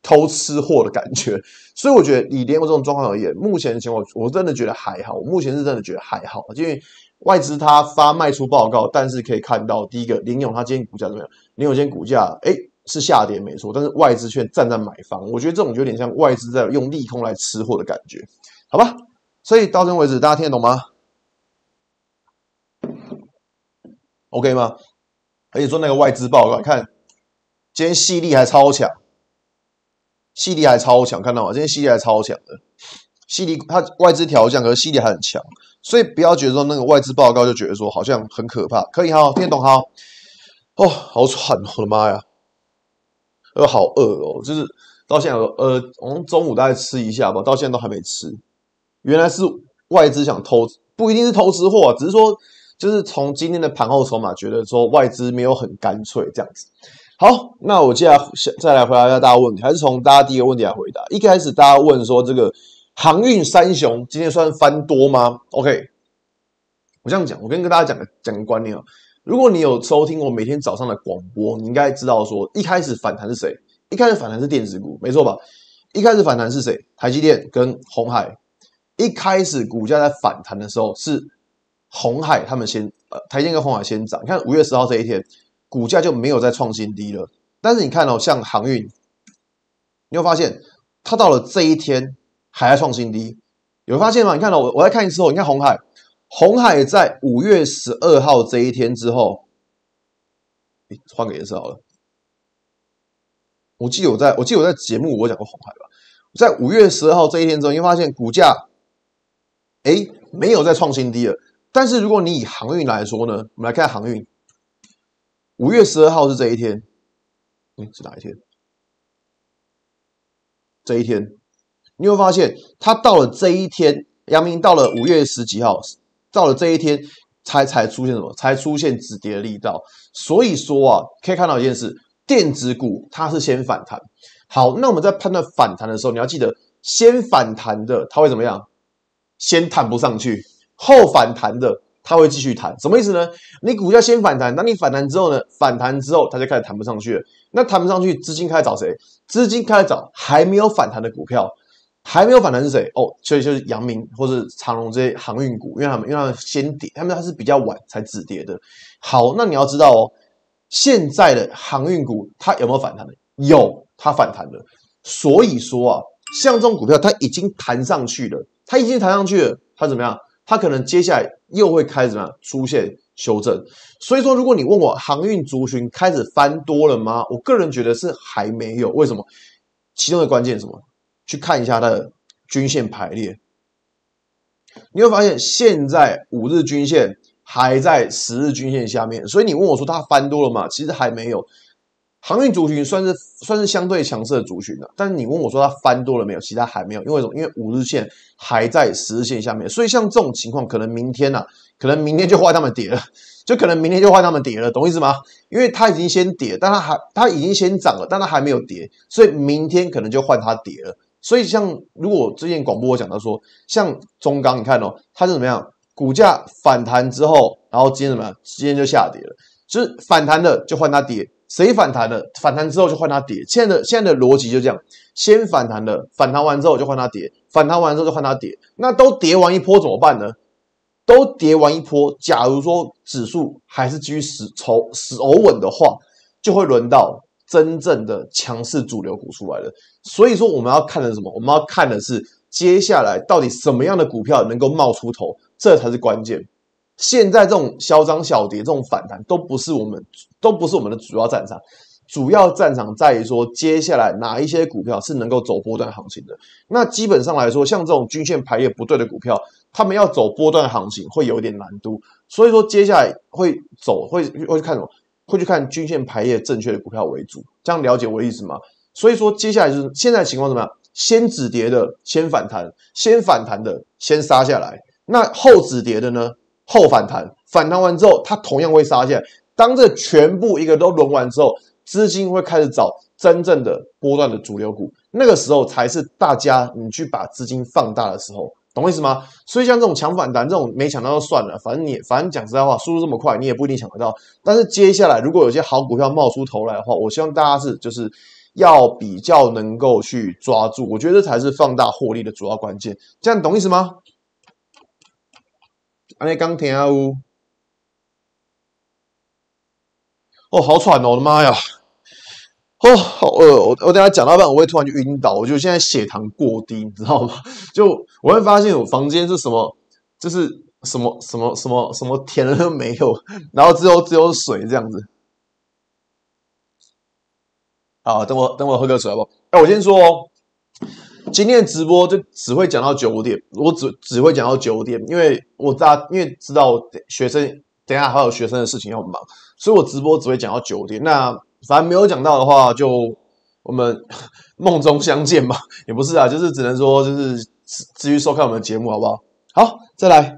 偷吃货的感觉，所以我觉得以联咏这种状况而言，目前的情况我真的觉得还好。我目前是真的觉得还好，因为外资它发卖出报告，但是可以看到，第一个林永它今天股价怎么样？林永今天股价哎是下跌没错，但是外资却站在买方，我觉得这种有点像外资在用利空来吃货的感觉，好吧？所以到这为止，大家听得懂吗？OK 吗？而且说那个外资报告，看今天矽力还超强。矽力还超强，看到吗？今天矽力还超强的，矽力它外资调降，可是矽力还很强，所以不要觉得说那个外资报告就觉得说好像很可怕，可以哈，听得懂哈？哦，好喘，我的妈呀，呃，好饿哦，就是到现在呃，我们中午大概吃一下吧，到现在都还没吃。原来是外资想偷，不一定是偷吃货，只是说就是从今天的盘后筹码觉得说外资没有很干脆这样子。好，那我接下来再来回答一下大家问题，还是从大家第一个问题来回答。一开始大家问说，这个航运三雄今天算翻多吗？OK，我这样讲，我跟跟大家讲个讲个观念啊。如果你有收听我每天早上的广播，你应该知道说，一开始反弹是谁？一开始反弹是电子股，没错吧？一开始反弹是谁？台积电跟鸿海。一开始股价在反弹的时候，是鸿海他们先，呃，台积电跟鸿海先涨。你看五月十号这一天。股价就没有再创新低了，但是你看哦，像航运，你会发现它到了这一天还在创新低，有发现吗？你看到我，我在看一次哦，你看红海，红海在五月十二号这一天之后，换个颜色好了。我记得我在我记得我在节目我讲过红海吧，在五月十二号这一天之后，你会发现股价，哎，没有再创新低了。但是如果你以航运来说呢，我们来看航运。五月十二号是这一天，嗯，是哪一天？这一天，你会发现它到了这一天，阳明到了五月十几号，到了这一天才才出现什么？才出现止跌的力道。所以说啊，可以看到一件事，电子股它是先反弹。好，那我们在判断反弹的时候，你要记得，先反弹的它会怎么样？先弹不上去，后反弹的。它会继续弹，什么意思呢？你股价先反弹，那你反弹之后呢？反弹之后，它就开始弹不上去了。那弹不上去，资金开始找谁？资金开始找还没有反弹的股票，还没有反弹是谁？哦，所以就是阳明或者长荣这些航运股，因为他们因为他们先跌，他们它是比较晚才止跌的。好，那你要知道哦，现在的航运股它有没有反弹的？有，它反弹了。所以说啊，像这种股票，它已经弹上去了，它已经弹上去了，它怎么样？它可能接下来又会开始怎么样出现修正，所以说如果你问我航运族群开始翻多了吗？我个人觉得是还没有。为什么？其中的关键是什么？去看一下它的均线排列，你会发现现在五日均线还在十日均线下面，所以你问我说它翻多了吗？其实还没有。航运族群算是算是相对强势的族群了，但是你问我说它翻多了没有？其他还没有，因为什么？因为五日线还在十日线下面，所以像这种情况，可能明天呐、可能明天就换他们跌了，就可能明天就换他们跌了，懂意思吗？因为它已经先跌，但它还它已经先涨了，但它还没有跌，所以明天可能就换它跌了。所以像如果之前广播我讲到说，像中钢，你看哦，它是怎么样？股价反弹之后，然后今天怎么样？今天就下跌了，就是反弹的就换它跌，谁反弹了？反弹之后就换它跌。现在的现在的逻辑就这样，先反弹的，反弹完之后就换它跌，反弹完之后就换它跌。那都跌完一波怎么办呢？都跌完一波，假如说指数还是继续死筹死欧稳的话，就会轮到真正的强势主流股出来了。所以说我们要看的是什么？我们要看的是接下来到底什么样的股票能够冒出头，这才是关键。现在这种嚣张小跌、这种反弹都不是我们都不是我们的主要战场。主要战场在于说，接下来哪一些股票是能够走波段行情的？那基本上来说，像这种均线排列不对的股票，他们要走波段行情会有一点难度。所以说，接下来会走会会看什么？会去看均线排列正确的股票为主。这样了解我的意思吗？所以说，接下来就是现在情况怎么样？先止跌的先反弹，先反弹的先杀下来。那后止跌的呢？后反弹，反弹完之后，它同样会杀下来。当这全部一个都轮完之后，资金会开始找真正的波段的主流股，那个时候才是大家你去把资金放大的时候，懂我意思吗？所以像这种抢反弹这种没抢到就算了，反正你反正讲实在话，速度这么快，你也不一定抢得到。但是接下来如果有些好股票冒出头来的话，我希望大家是就是要比较能够去抓住，我觉得这才是放大获利的主要关键。这样懂意思吗？安利刚听啊呜，哦，好喘哦，我的妈呀！哦，好饿！我我等下讲到半，我会突然就晕倒。我就现在血糖过低，你知道吗？就我会发现我房间是什么，就是什么什么什么什么甜的都没有，然后只有只有水这样子。好，等我等我喝个水好不好？哎，我先说哦，今天的直播就只会讲到九点，我只只会讲到九点，因为我大因为知道学生等下还有学生的事情要忙，所以我直播只会讲到九点。那反正没有讲到的话，就我们 梦中相见吧。也不是啊，就是只能说，就是继续收看我们的节目，好不好？好，再来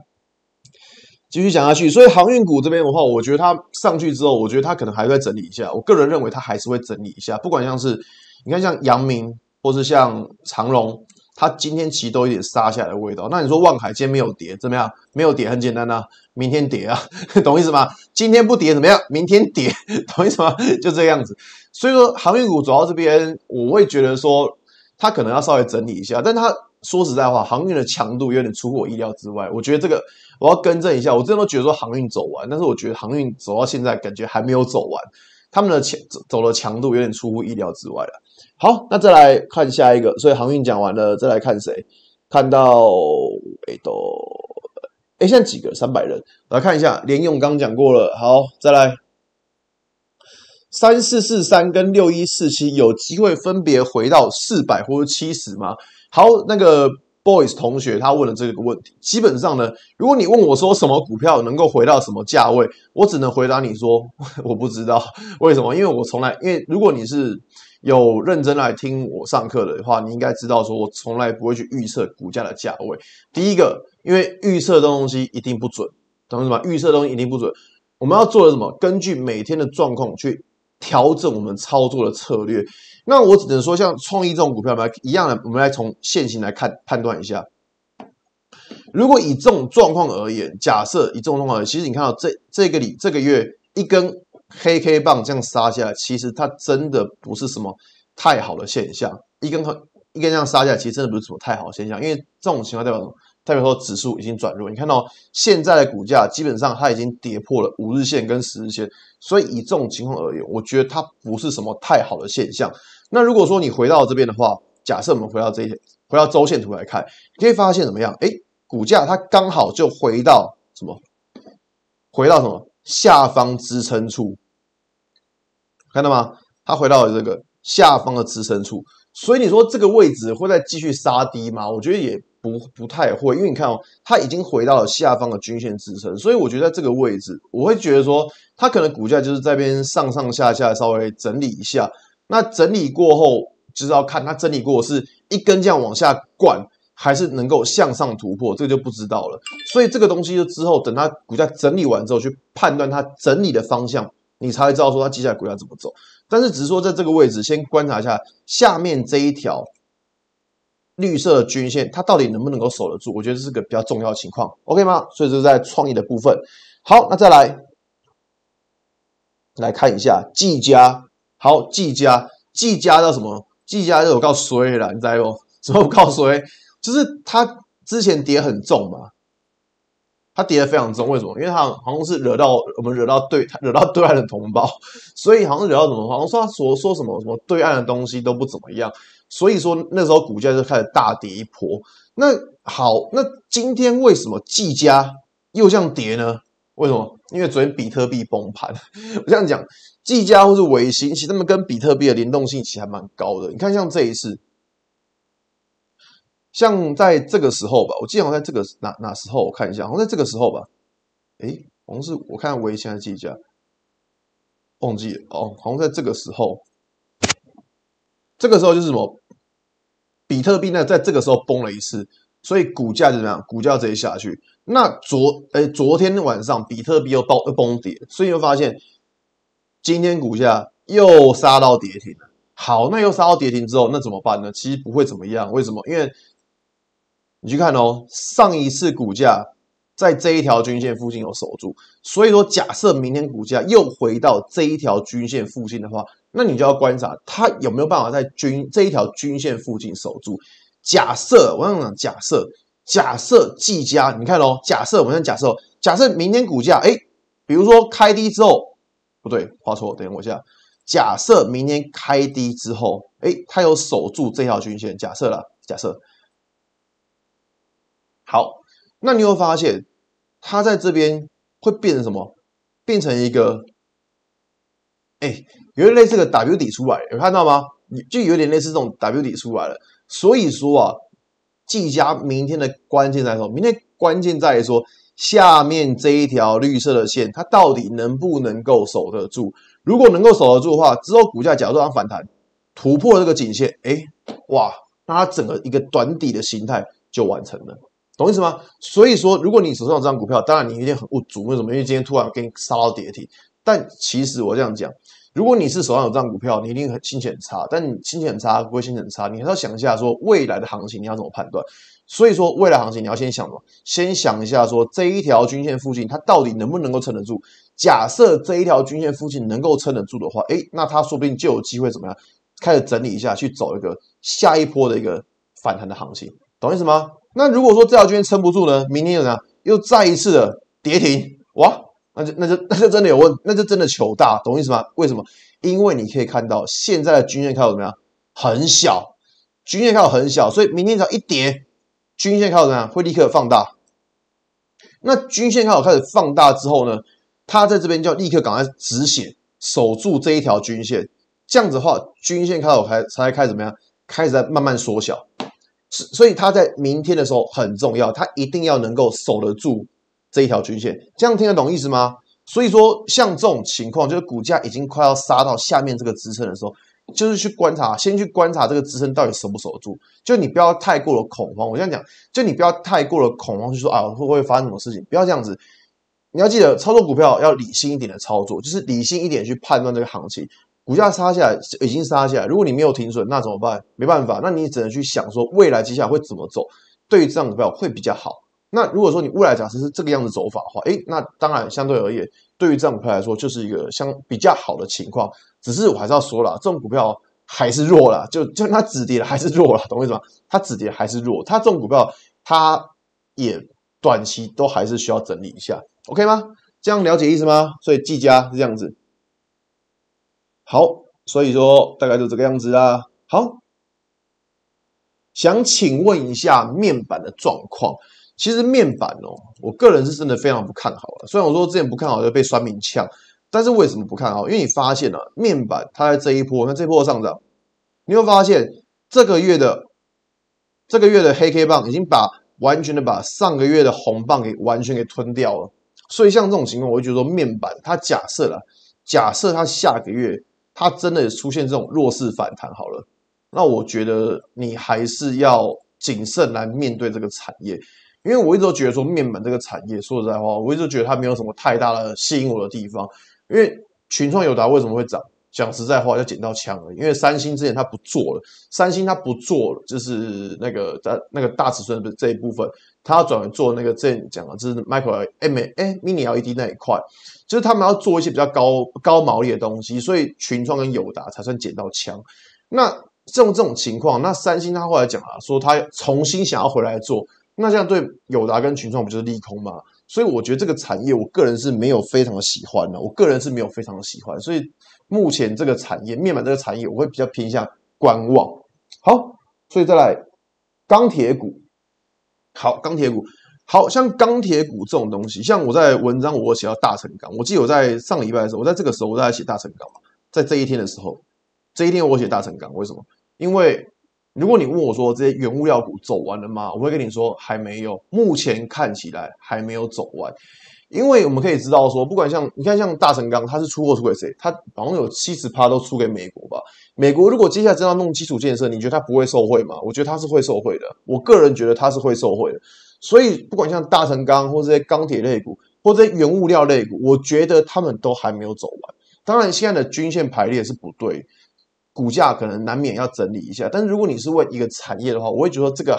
继续讲下去。所以航运股这边的话，我觉得它上去之后，我觉得它可能还会整理一下。我个人认为它还是会整理一下。不管像是你看，像阳明，或是像长荣。它今天其实都有点杀下来的味道。那你说望海今天没有跌怎么样？没有跌很简单、啊，明天跌啊，懂意思吗？今天不跌怎么样？明天跌，懂意思吗？就这个样子。所以说航运股走到这边，我会觉得说它可能要稍微整理一下。但它说实在话，航运的强度有点出乎我意料之外。我觉得这个我要更正一下。我真的都觉得说航运走完，但是我觉得航运走到现在感觉还没有走完。他们的强走的强度有点出乎意料之外了。好，那再来看下一个。所以航运讲完了，再来看谁？看到哎都哎，现在几个？三百人。来看一下，联咏刚讲过了。好，再来三四四三跟六一四七有机会分别回到四百或者七十吗？好，那个。Boys 同学他问了这个问题，基本上呢，如果你问我说什么股票能够回到什么价位，我只能回答你说 我不知道。为什么？因为我从来，因为如果你是有认真来听我上课的话，你应该知道说我从来不会去预测股价的价位。第一个，因为预测的东西一定不准，懂什么？预测的东西一定不准。我们要做的什么？根据每天的状况去调整我们操作的策略。那我只能说，像创意这种股票，我们一样的，我们来从现行来看判断一下。如果以这种状况而言，假设以这种状况而言，其实你看到这这个里这个月一根黑 K 棒这样杀下来，其实它真的不是什么太好的现象。一根一根这样杀下来，其实真的不是什么太好的现象，因为这种情况代表？代表说指数已经转弱。你看到现在的股价，基本上它已经跌破了五日线跟十日线。所以以这种情况而言，我觉得它不是什么太好的现象。那如果说你回到这边的话，假设我们回到这一回到周线图来看，你可以发现怎么样？诶，股价它刚好就回到什么？回到什么下方支撑处？看到吗？它回到了这个下方的支撑处。所以你说这个位置会再继续杀低吗？我觉得也。不不太会，因为你看哦，它已经回到了下方的均线支撑，所以我觉得在这个位置，我会觉得说，它可能股价就是在这边上上下下稍微整理一下。那整理过后，就是要看它整理过是一根这样往下灌，还是能够向上突破，这个就不知道了。所以这个东西就之后等它股价整理完之后，去判断它整理的方向，你才会知道说它接下来股价怎么走。但是只是说在这个位置先观察一下下面这一条绿色的均线，它到底能不能够守得住？我觉得这是个比较重要的情况，OK 吗？所以这是在创意的部分。好，那再来来看一下技嘉。好，技嘉，技嘉叫什么？技嘉就我告诉谁了？你知道不？怎么告诉谁？就是它之前跌很重嘛。它跌得非常重，为什么？因为它好像是惹到我们，惹到对 惹到对岸的同胞，所以好像惹到什么？好像说他说说什么什么对岸的东西都不怎么样，所以说那时候股价就开始大跌一波。那好，那今天为什么技嘉又这样跌呢？为什么？因为昨天比特币崩盘。我这样讲，技嘉或是微星，其实他们跟比特币的联动性其实还蛮高的。你看，像这一次。像在这个时候吧，我记得好像在这个哪哪时候，我看一下，好像在这个时候吧。诶，好像是我看微星还是技嘉，忘记了哦，好像在这个时候。这个时候就是什么？比特币呢，在这个时候崩了一次，所以股价就怎么样？股价直接下去。那昨诶昨天晚上比特币又爆又崩跌，所以你会发现今天股价又杀到跌停了。好，那又杀到跌停之后，那怎么办呢？其实不会怎么样，为什么？因为你去看哦，上一次股价在这一条均线附近有守住，所以说假设明天股价又回到这一条均线附近的话，那你就要观察它有没有办法在均这一条均线附近守住。假设我想讲，假设假设技嘉，你看哦，假设我们先假设，假设明天股价哎，比如说开低之后，不对，画错，等我一下。假设明天开低之后，哎，它有守住这条均线，假设了，假设。好，那你会发现，它在这边会变成什么？变成一个，哎，有点类似个 W 底出来，有看到吗？就有点类似这种 W 底出来了。所以说啊，技嘉明天的关键在说，明天关键在于说，下面这一条绿色的线，它到底能不能够守得住？如果能够守得住的话，之后股价假如说反弹，突破这个颈线，哎，哇，那它整个一个短底的形态就完成了。懂意思吗？所以说，如果你手上有这张股票，当然你一定很不足。为什么？因为今天突然给你杀到跌停。但其实我这样讲，如果你是手上有这张股票，你一定很心情很差。但你心情很差不会心情很差，你还要想一下说未来的行情你要怎么判断。所以说未来行情你要先想什么？先想一下说这一条均线附近它到底能不能够撑得住？假设这一条均线附近能够撑得住的话，诶，那它说不定就有机会怎么样？开始整理一下，去走一个下一波的一个反弹的行情。懂意思吗？那如果说这条均线撑不住呢？明天又怎样？又再一次的跌停，哇，那就那就 那就真的有问，那就真的求大，懂意思吗？为什么？因为你可以看到现在的均线开始怎么样？很小，均线开始很小，所以明天只要一跌，均线开始怎么样？会立刻放大。那均线开始开始放大之后呢？它在这边就要立刻赶快止血，守住这一条均线。这样子的话，均线开始开才开始怎么样？开始在慢慢缩小。所以它在明天的时候很重要，它一定要能够守得住这一条均线，这样听得懂意思吗？所以说，像这种情况，就是股价已经快要杀到下面这个支撑的时候，就是去观察，先去观察这个支撑到底守不守得住。就你不要太过的恐慌，我这样讲，就你不要太过的恐慌，就说啊会不会发生什么事情？不要这样子，你要记得操作股票要理性一点的操作，就是理性一点去判断这个行情。股价杀下来，已经杀下来。如果你没有停损，那怎么办？没办法，那你只能去想说未来接下来会怎么走，对于这张股票会比较好。那如果说你未来假设是这个样子走法的话，诶，那当然相对而言，对于这张股票来说就是一个相比较好的情况。只是我还是要说了，这种股票还是弱了，就就它止跌了还是弱了，懂我意思吗？它止跌还是弱，它这种股票它也短期都还是需要整理一下，OK 吗？这样了解意思吗？所以技嘉是这样子。好，所以说大概就这个样子啦。好，想请问一下面板的状况。其实面板哦，我个人是真的非常不看好了。虽然我说之前不看好就被酸民呛，但是为什么不看好？因为你发现了、面板它在这一波，那这一波上涨，你会发现这个月的这个月的黑 K 棒已经把完全的把上个月的红棒给完全给吞掉了。所以像这种情况，我就觉得说面板它假设了，假设它下个月。它真的出现这种弱势反弹好了，那我觉得你还是要谨慎来面对这个产业，因为我一直都觉得说面板这个产业，说实在话，我一直觉得它没有什么太大的吸引我的地方。因为群创友达为什么会涨？讲实在话，要捡到枪了。因为三星之前它不做了，三星它不做了，就是那个在那个大尺寸的这一部分，它要转为做那个正讲的，就是 micro M 哎 mini LED 那一块，就是他们要做一些比较高高毛利的东西，所以群创跟友达才算捡到枪。那这种这种情况，那三星他后来讲啊，说他重新想要回来做，那这样对友达跟群创不就是利空吗？所以我觉得这个产业，我个人是没有非常的喜欢的。我个人是没有非常的喜欢，所以目前这个产业面板这个产业，我会比较偏向观望。好，所以再来钢铁股，好，钢铁股，好像钢铁股这种东西，像我在文章我写到大成钢，我记得我在上礼拜的时候，我在这个时候我在写大成钢，在这一天的时候，这一天我写大成钢，为什么？因为如果你问我说这些原物料股走完了吗？我会跟你说还没有，目前看起来还没有走完。因为我们可以知道说，不管像你看像大成钢，它是出货出给谁？它好像有七十趴都出给美国吧？美国如果接下来真要弄基础建设，你觉得它不会受惠吗？我觉得它是会受惠的。我个人觉得它是会受惠的。所以不管像大成钢或这些钢铁类股，或这些原物料类股，我觉得他们都还没有走完。当然，现在的均线排列是不对。股价可能难免要整理一下，但是如果你是问一个产业的话，我会觉得这个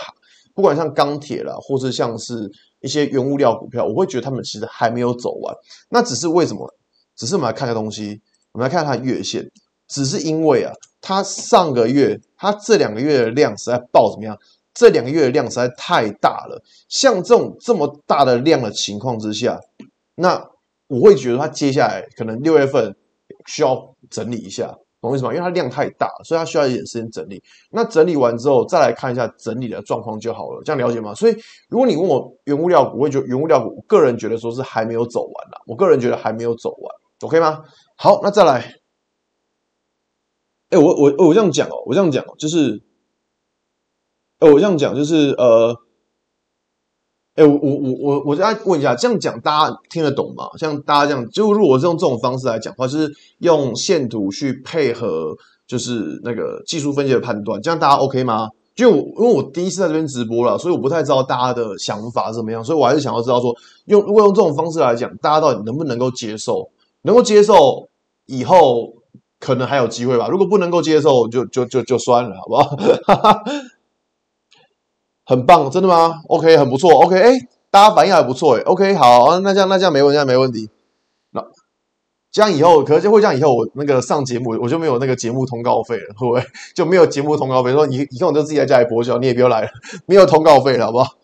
不管像钢铁啦，或是像是一些原物料股票，我会觉得他们其实还没有走完。那只是为什么？只是我们来看个东西，我们来看它月线，只是因为啊，它上个月它这两个月的量实在爆怎么样？这两个月的量实在太大了。像这种这么大的量的情况之下，那我会觉得它接下来可能六月份需要整理一下。懂为什么？因为它量太大，所以它需要一点时间整理。那整理完之后，再来看一下整理的状况就好了。这样了解吗？所以，如果你问我原物料股，我会觉得原物料股，我个人觉得说是还没有走完啦。我个人觉得还没有走完，OK 吗？好，那再来。哎，我我我这样讲哦，我这样讲哦，就是，哎，我这样讲就是呃。哎，我我我我我再问一下，这样讲大家听得懂吗？像大家这样，就如果是用这种方式来讲的话，就是用线图去配合，就是那个技术分析的判断，这样大家 OK 吗？就因为我第一次在这边直播了，所以我不太知道大家的想法怎么样，所以我还是想要知道说，用如果用这种方式来讲，大家到底能不能够接受？能够接受以后可能还有机会吧。如果不能够接受，就就就就算了，好不好？哈 哈很棒，真的吗？OK，很不错。OK，哎，大家反应还不错，哎。OK，好，那这样那这样没问题，没问题。那这样以后，可能就会这样以后，我那个上节目，我就没有那个节目通告费了，会不会？就没有节目通告费，说以以后我就自己在家里播笑，你也不要来了，没有通告费了，好不好？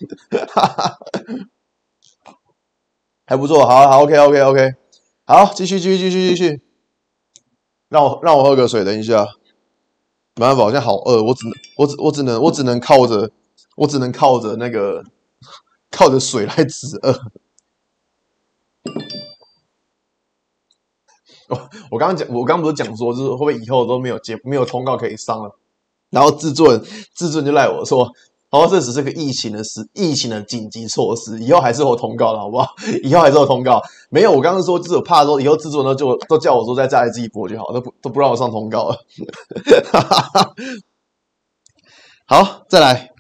还不错，好好，OK，OK，OK，好，继续，继续，继续，继续。让我让我喝个水，等一下。没办法，我现在好饿，我只能我只我只能我只能靠着。我只能靠着那个靠着水来止饿。我我刚刚讲，我刚不是讲说，就是会不会以后都没有节没有通告可以上了？然后至尊至尊就赖我说，哦，这只是个疫情的事，疫情的紧急措施，以后还是有通告的，好不好？以后还是有通告。没有，我刚刚说就是怕说以后自尊呢就都叫我说在家里自己播就好，都不都不让我上通告了。好，再来。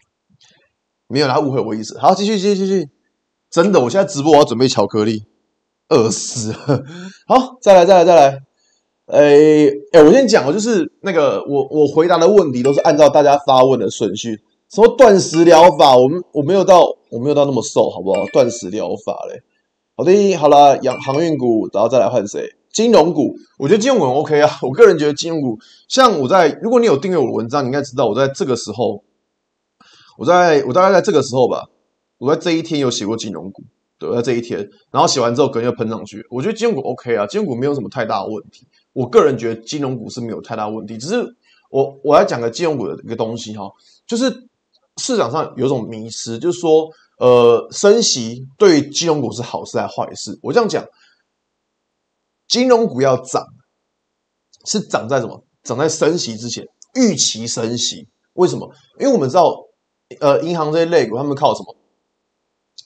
没有啦，他误会我意思。好，继续，继续，继续。真的，我现在直播，我要准备巧克力，饿死了。好，再来，再来，再来。诶诶，我先讲，就是那个，我我回答的问题都是按照大家发问的顺序。什么断食疗法？我们我没有到，我没有到那么瘦，好不好？断食疗法嘞。好的，好了，养航运股，然后再来换谁？金融股。我觉得金融股很 OK 啊。我个人觉得金融股，像我在，如果你有订阅我的文章，你应该知道我在这个时候。我在我大概在这个时候吧，我在这一天有写过金融股，对，我在这一天，然后写完之后可能又喷上去。我觉得金融股 OK 啊，金融股没有什么太大的问题。我个人觉得金融股是没有太大问题，只是我我来讲个金融股的一个东西哈，就是市场上有一种迷思，就是说呃升息对金融股是好事还是坏事？我这样讲，金融股要涨，是涨在什么？涨在升息之前，预期升息。为什么？因为我们知道，呃，银行这些类股，他们靠什么？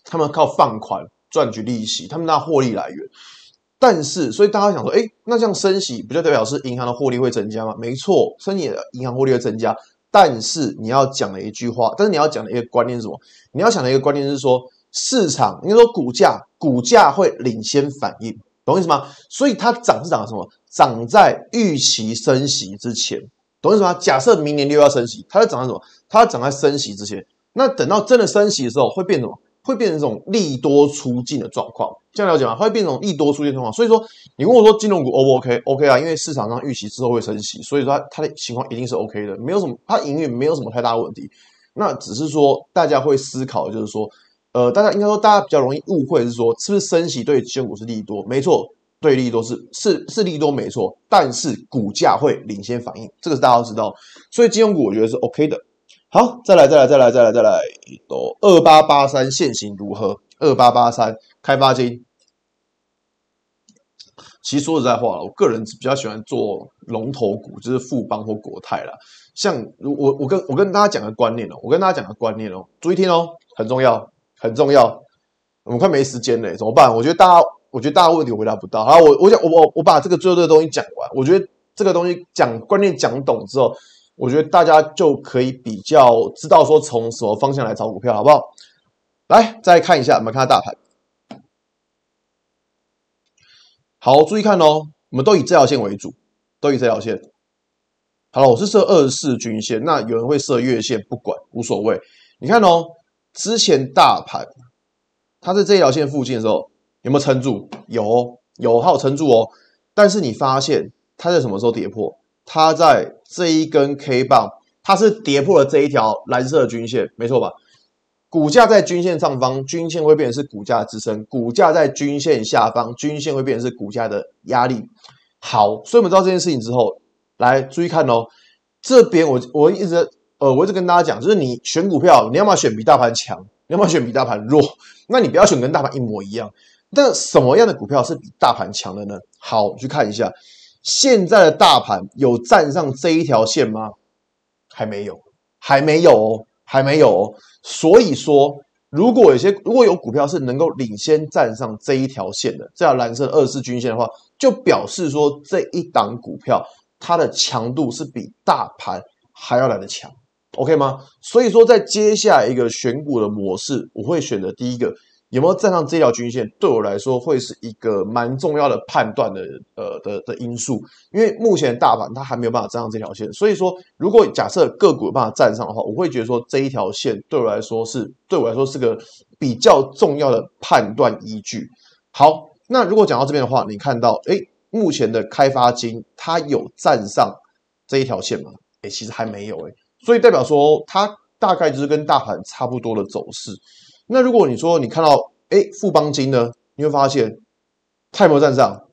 他们靠放款赚取利息，他们那获利来源。但是，所以大家想说，哎，那这样升息，不就代表是银行的获利会增加吗？没错，升息银行获利会增加。但是你要讲的一句话，但是你要讲的一个观念是什么？你要想的一个观念是说，市场，应该说股价，股价会领先反应，懂意思吗？所以它涨是涨什么？涨在预期升息之前，懂意思吗？假设明年六月要升息，它会涨在什么？它会涨在升息之前。那等到真的升息的时候，会变什么？会变成这种利多出尽的状况，这样了解吗？会变成利多出尽状况。所以说，你问我说金融股 O 不 OK？OK 啊，因为市场上预期之后会升息，所以说它的情况一定是 OK 的，没有什么，它营运没有什么太大问题。那只是说大家会思考，就是说，呃，大家应该说大家比较容易误会是说，是不是升息对金融股是利多？没错，对利多是是是利多没错，但是股价会领先反应，这个是大家都知道。所以金融股我觉得是 OK 的。好，再来，再来，再来，再来，再来，都二八八三现行如何？二八八三开发金，其实说实在话，我个人比较喜欢做龙头股，就是富邦或国泰啦。像我，我跟我跟大家讲个观念哦，我跟大家讲个观念哦，注意听哦，很重要，很重要。我们快没时间了，怎么办？我觉得大家，我觉得大家问题回答不到。好，我我讲，我我我把这个最后这个东西讲完。我觉得这个东西讲观念讲懂之后。我觉得大家就可以比较知道说从什么方向来找股票，好不好？来，再看一下，我们看下大盘。好，注意看哦，我们都以这条线为主，都以这条线。好了，我是设二十四均线，那有人会设月线，不管，无所谓。你看哦，之前大盘它在这条线附近的时候，有没有撑住？有，有，它有撑住哦。但是你发现它在什么时候跌破？它在这一根 K 棒，它是跌破了这一条蓝色的均线，没错吧？股价在均线上方，均线会变成是股价的支撑；股价在均线下方，均线会变成是股价的压力。好，所以我们知道这件事情之后，来注意看哦。这边我我一直呃，我一直跟大家讲，就是你选股票，你要么选比大盘强，你要么选比大盘弱，那你不要选跟大盘一模一样。那什么样的股票是比大盘强的呢？好，去看一下。现在的大盘有站上这一条线吗？还没有，还没有哦，还没有哦。所以说，如果有些如果有股票是能够领先站上这一条线的，这条蓝色二十四均线的话，就表示说这一档股票它的强度是比大盘还要来的强，OK 吗？所以说，在接下来一个选股的模式，我会选择第一个。有没有站上这条均线，对我来说会是一个蛮重要的判断的呃的的因素，因为目前大盘它还没有办法站上这条线，所以说如果假设个股有办法站上的话，我会觉得说这一条线对我来说是对我来说是个比较重要的判断依据。好，那如果讲到这边的话，你看到诶，目前的开发金它有站上这一条线吗？诶，其实还没有诶，所以代表说它大概就是跟大盘差不多的走势。那如果你说你看到哎富邦金呢，你会发现它有没有站上？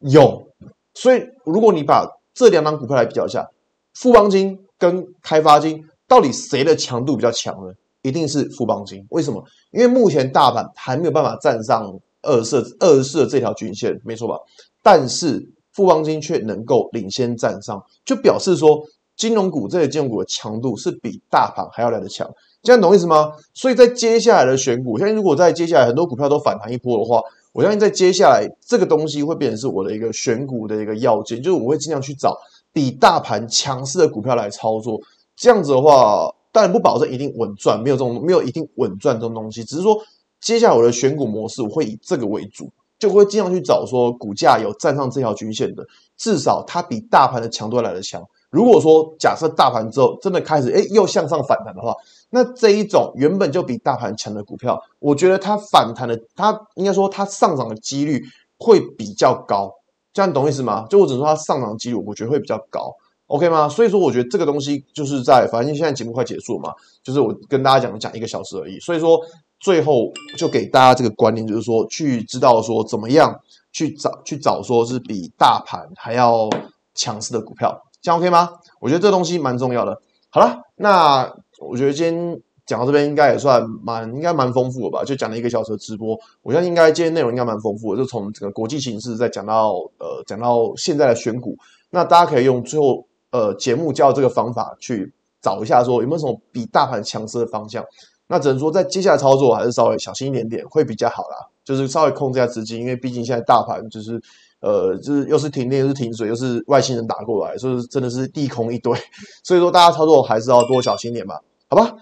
有，所以如果你把这两档股票来比较一下，富邦金跟开发金到底谁的强度比较强呢？一定是富邦金。为什么？因为目前大盘还没有办法站上二十四二十四的这条均线，没错吧？但是富邦金却能够领先站上，就表示说金融股这些金融股的强度是比大盘还要来得强。这样懂意思吗？所以在接下来的选股，相信如果在接下来很多股票都反弹一波的话，我相信在接下来这个东西会变成是我的一个选股的一个要件，就是我会尽量去找比大盘强势的股票来操作。这样子的话，当然不保证一定稳赚，没有这种没有一定稳赚这种东西，只是说接下来我的选股模式我会以这个为主，就会尽量去找说股价有站上这条均线的，至少它比大盘的强度来得强。如果说假设大盘之后真的开始诶又向上反弹的话，那这一种原本就比大盘强的股票，我觉得它反弹的，它应该说它上涨的几率会比较高，这样懂意思吗？就我只能说它上涨的几率，我觉得会比较高，OK 吗？所以说我觉得这个东西就是在，反正现在节目快结束了嘛，就是我跟大家讲讲一个小时而已，所以说最后就给大家这个观念，就是说去知道说怎么样去找去找说是比大盘还要强势的股票。这样 OK 吗？我觉得这东西蛮重要的。好了，那我觉得今天讲到这边应该也算蛮应该蛮丰富的吧？就讲了一个小时的直播，我相信应该今天内容应该蛮丰富的。就从整个国际形势再讲到呃讲到现在的选股，那大家可以用最后呃节目教这个方法去找一下，说有没有什么比大盘强势的方向。那只能说在接下来操作还是稍微小心一点点会比较好啦，就是稍微控制一下资金，因为毕竟现在大盘就是呃就是又是停电又是停水又是外星人打过来，所以真的是地空一堆，所以说大家操作还是要多小心点吧，好吧？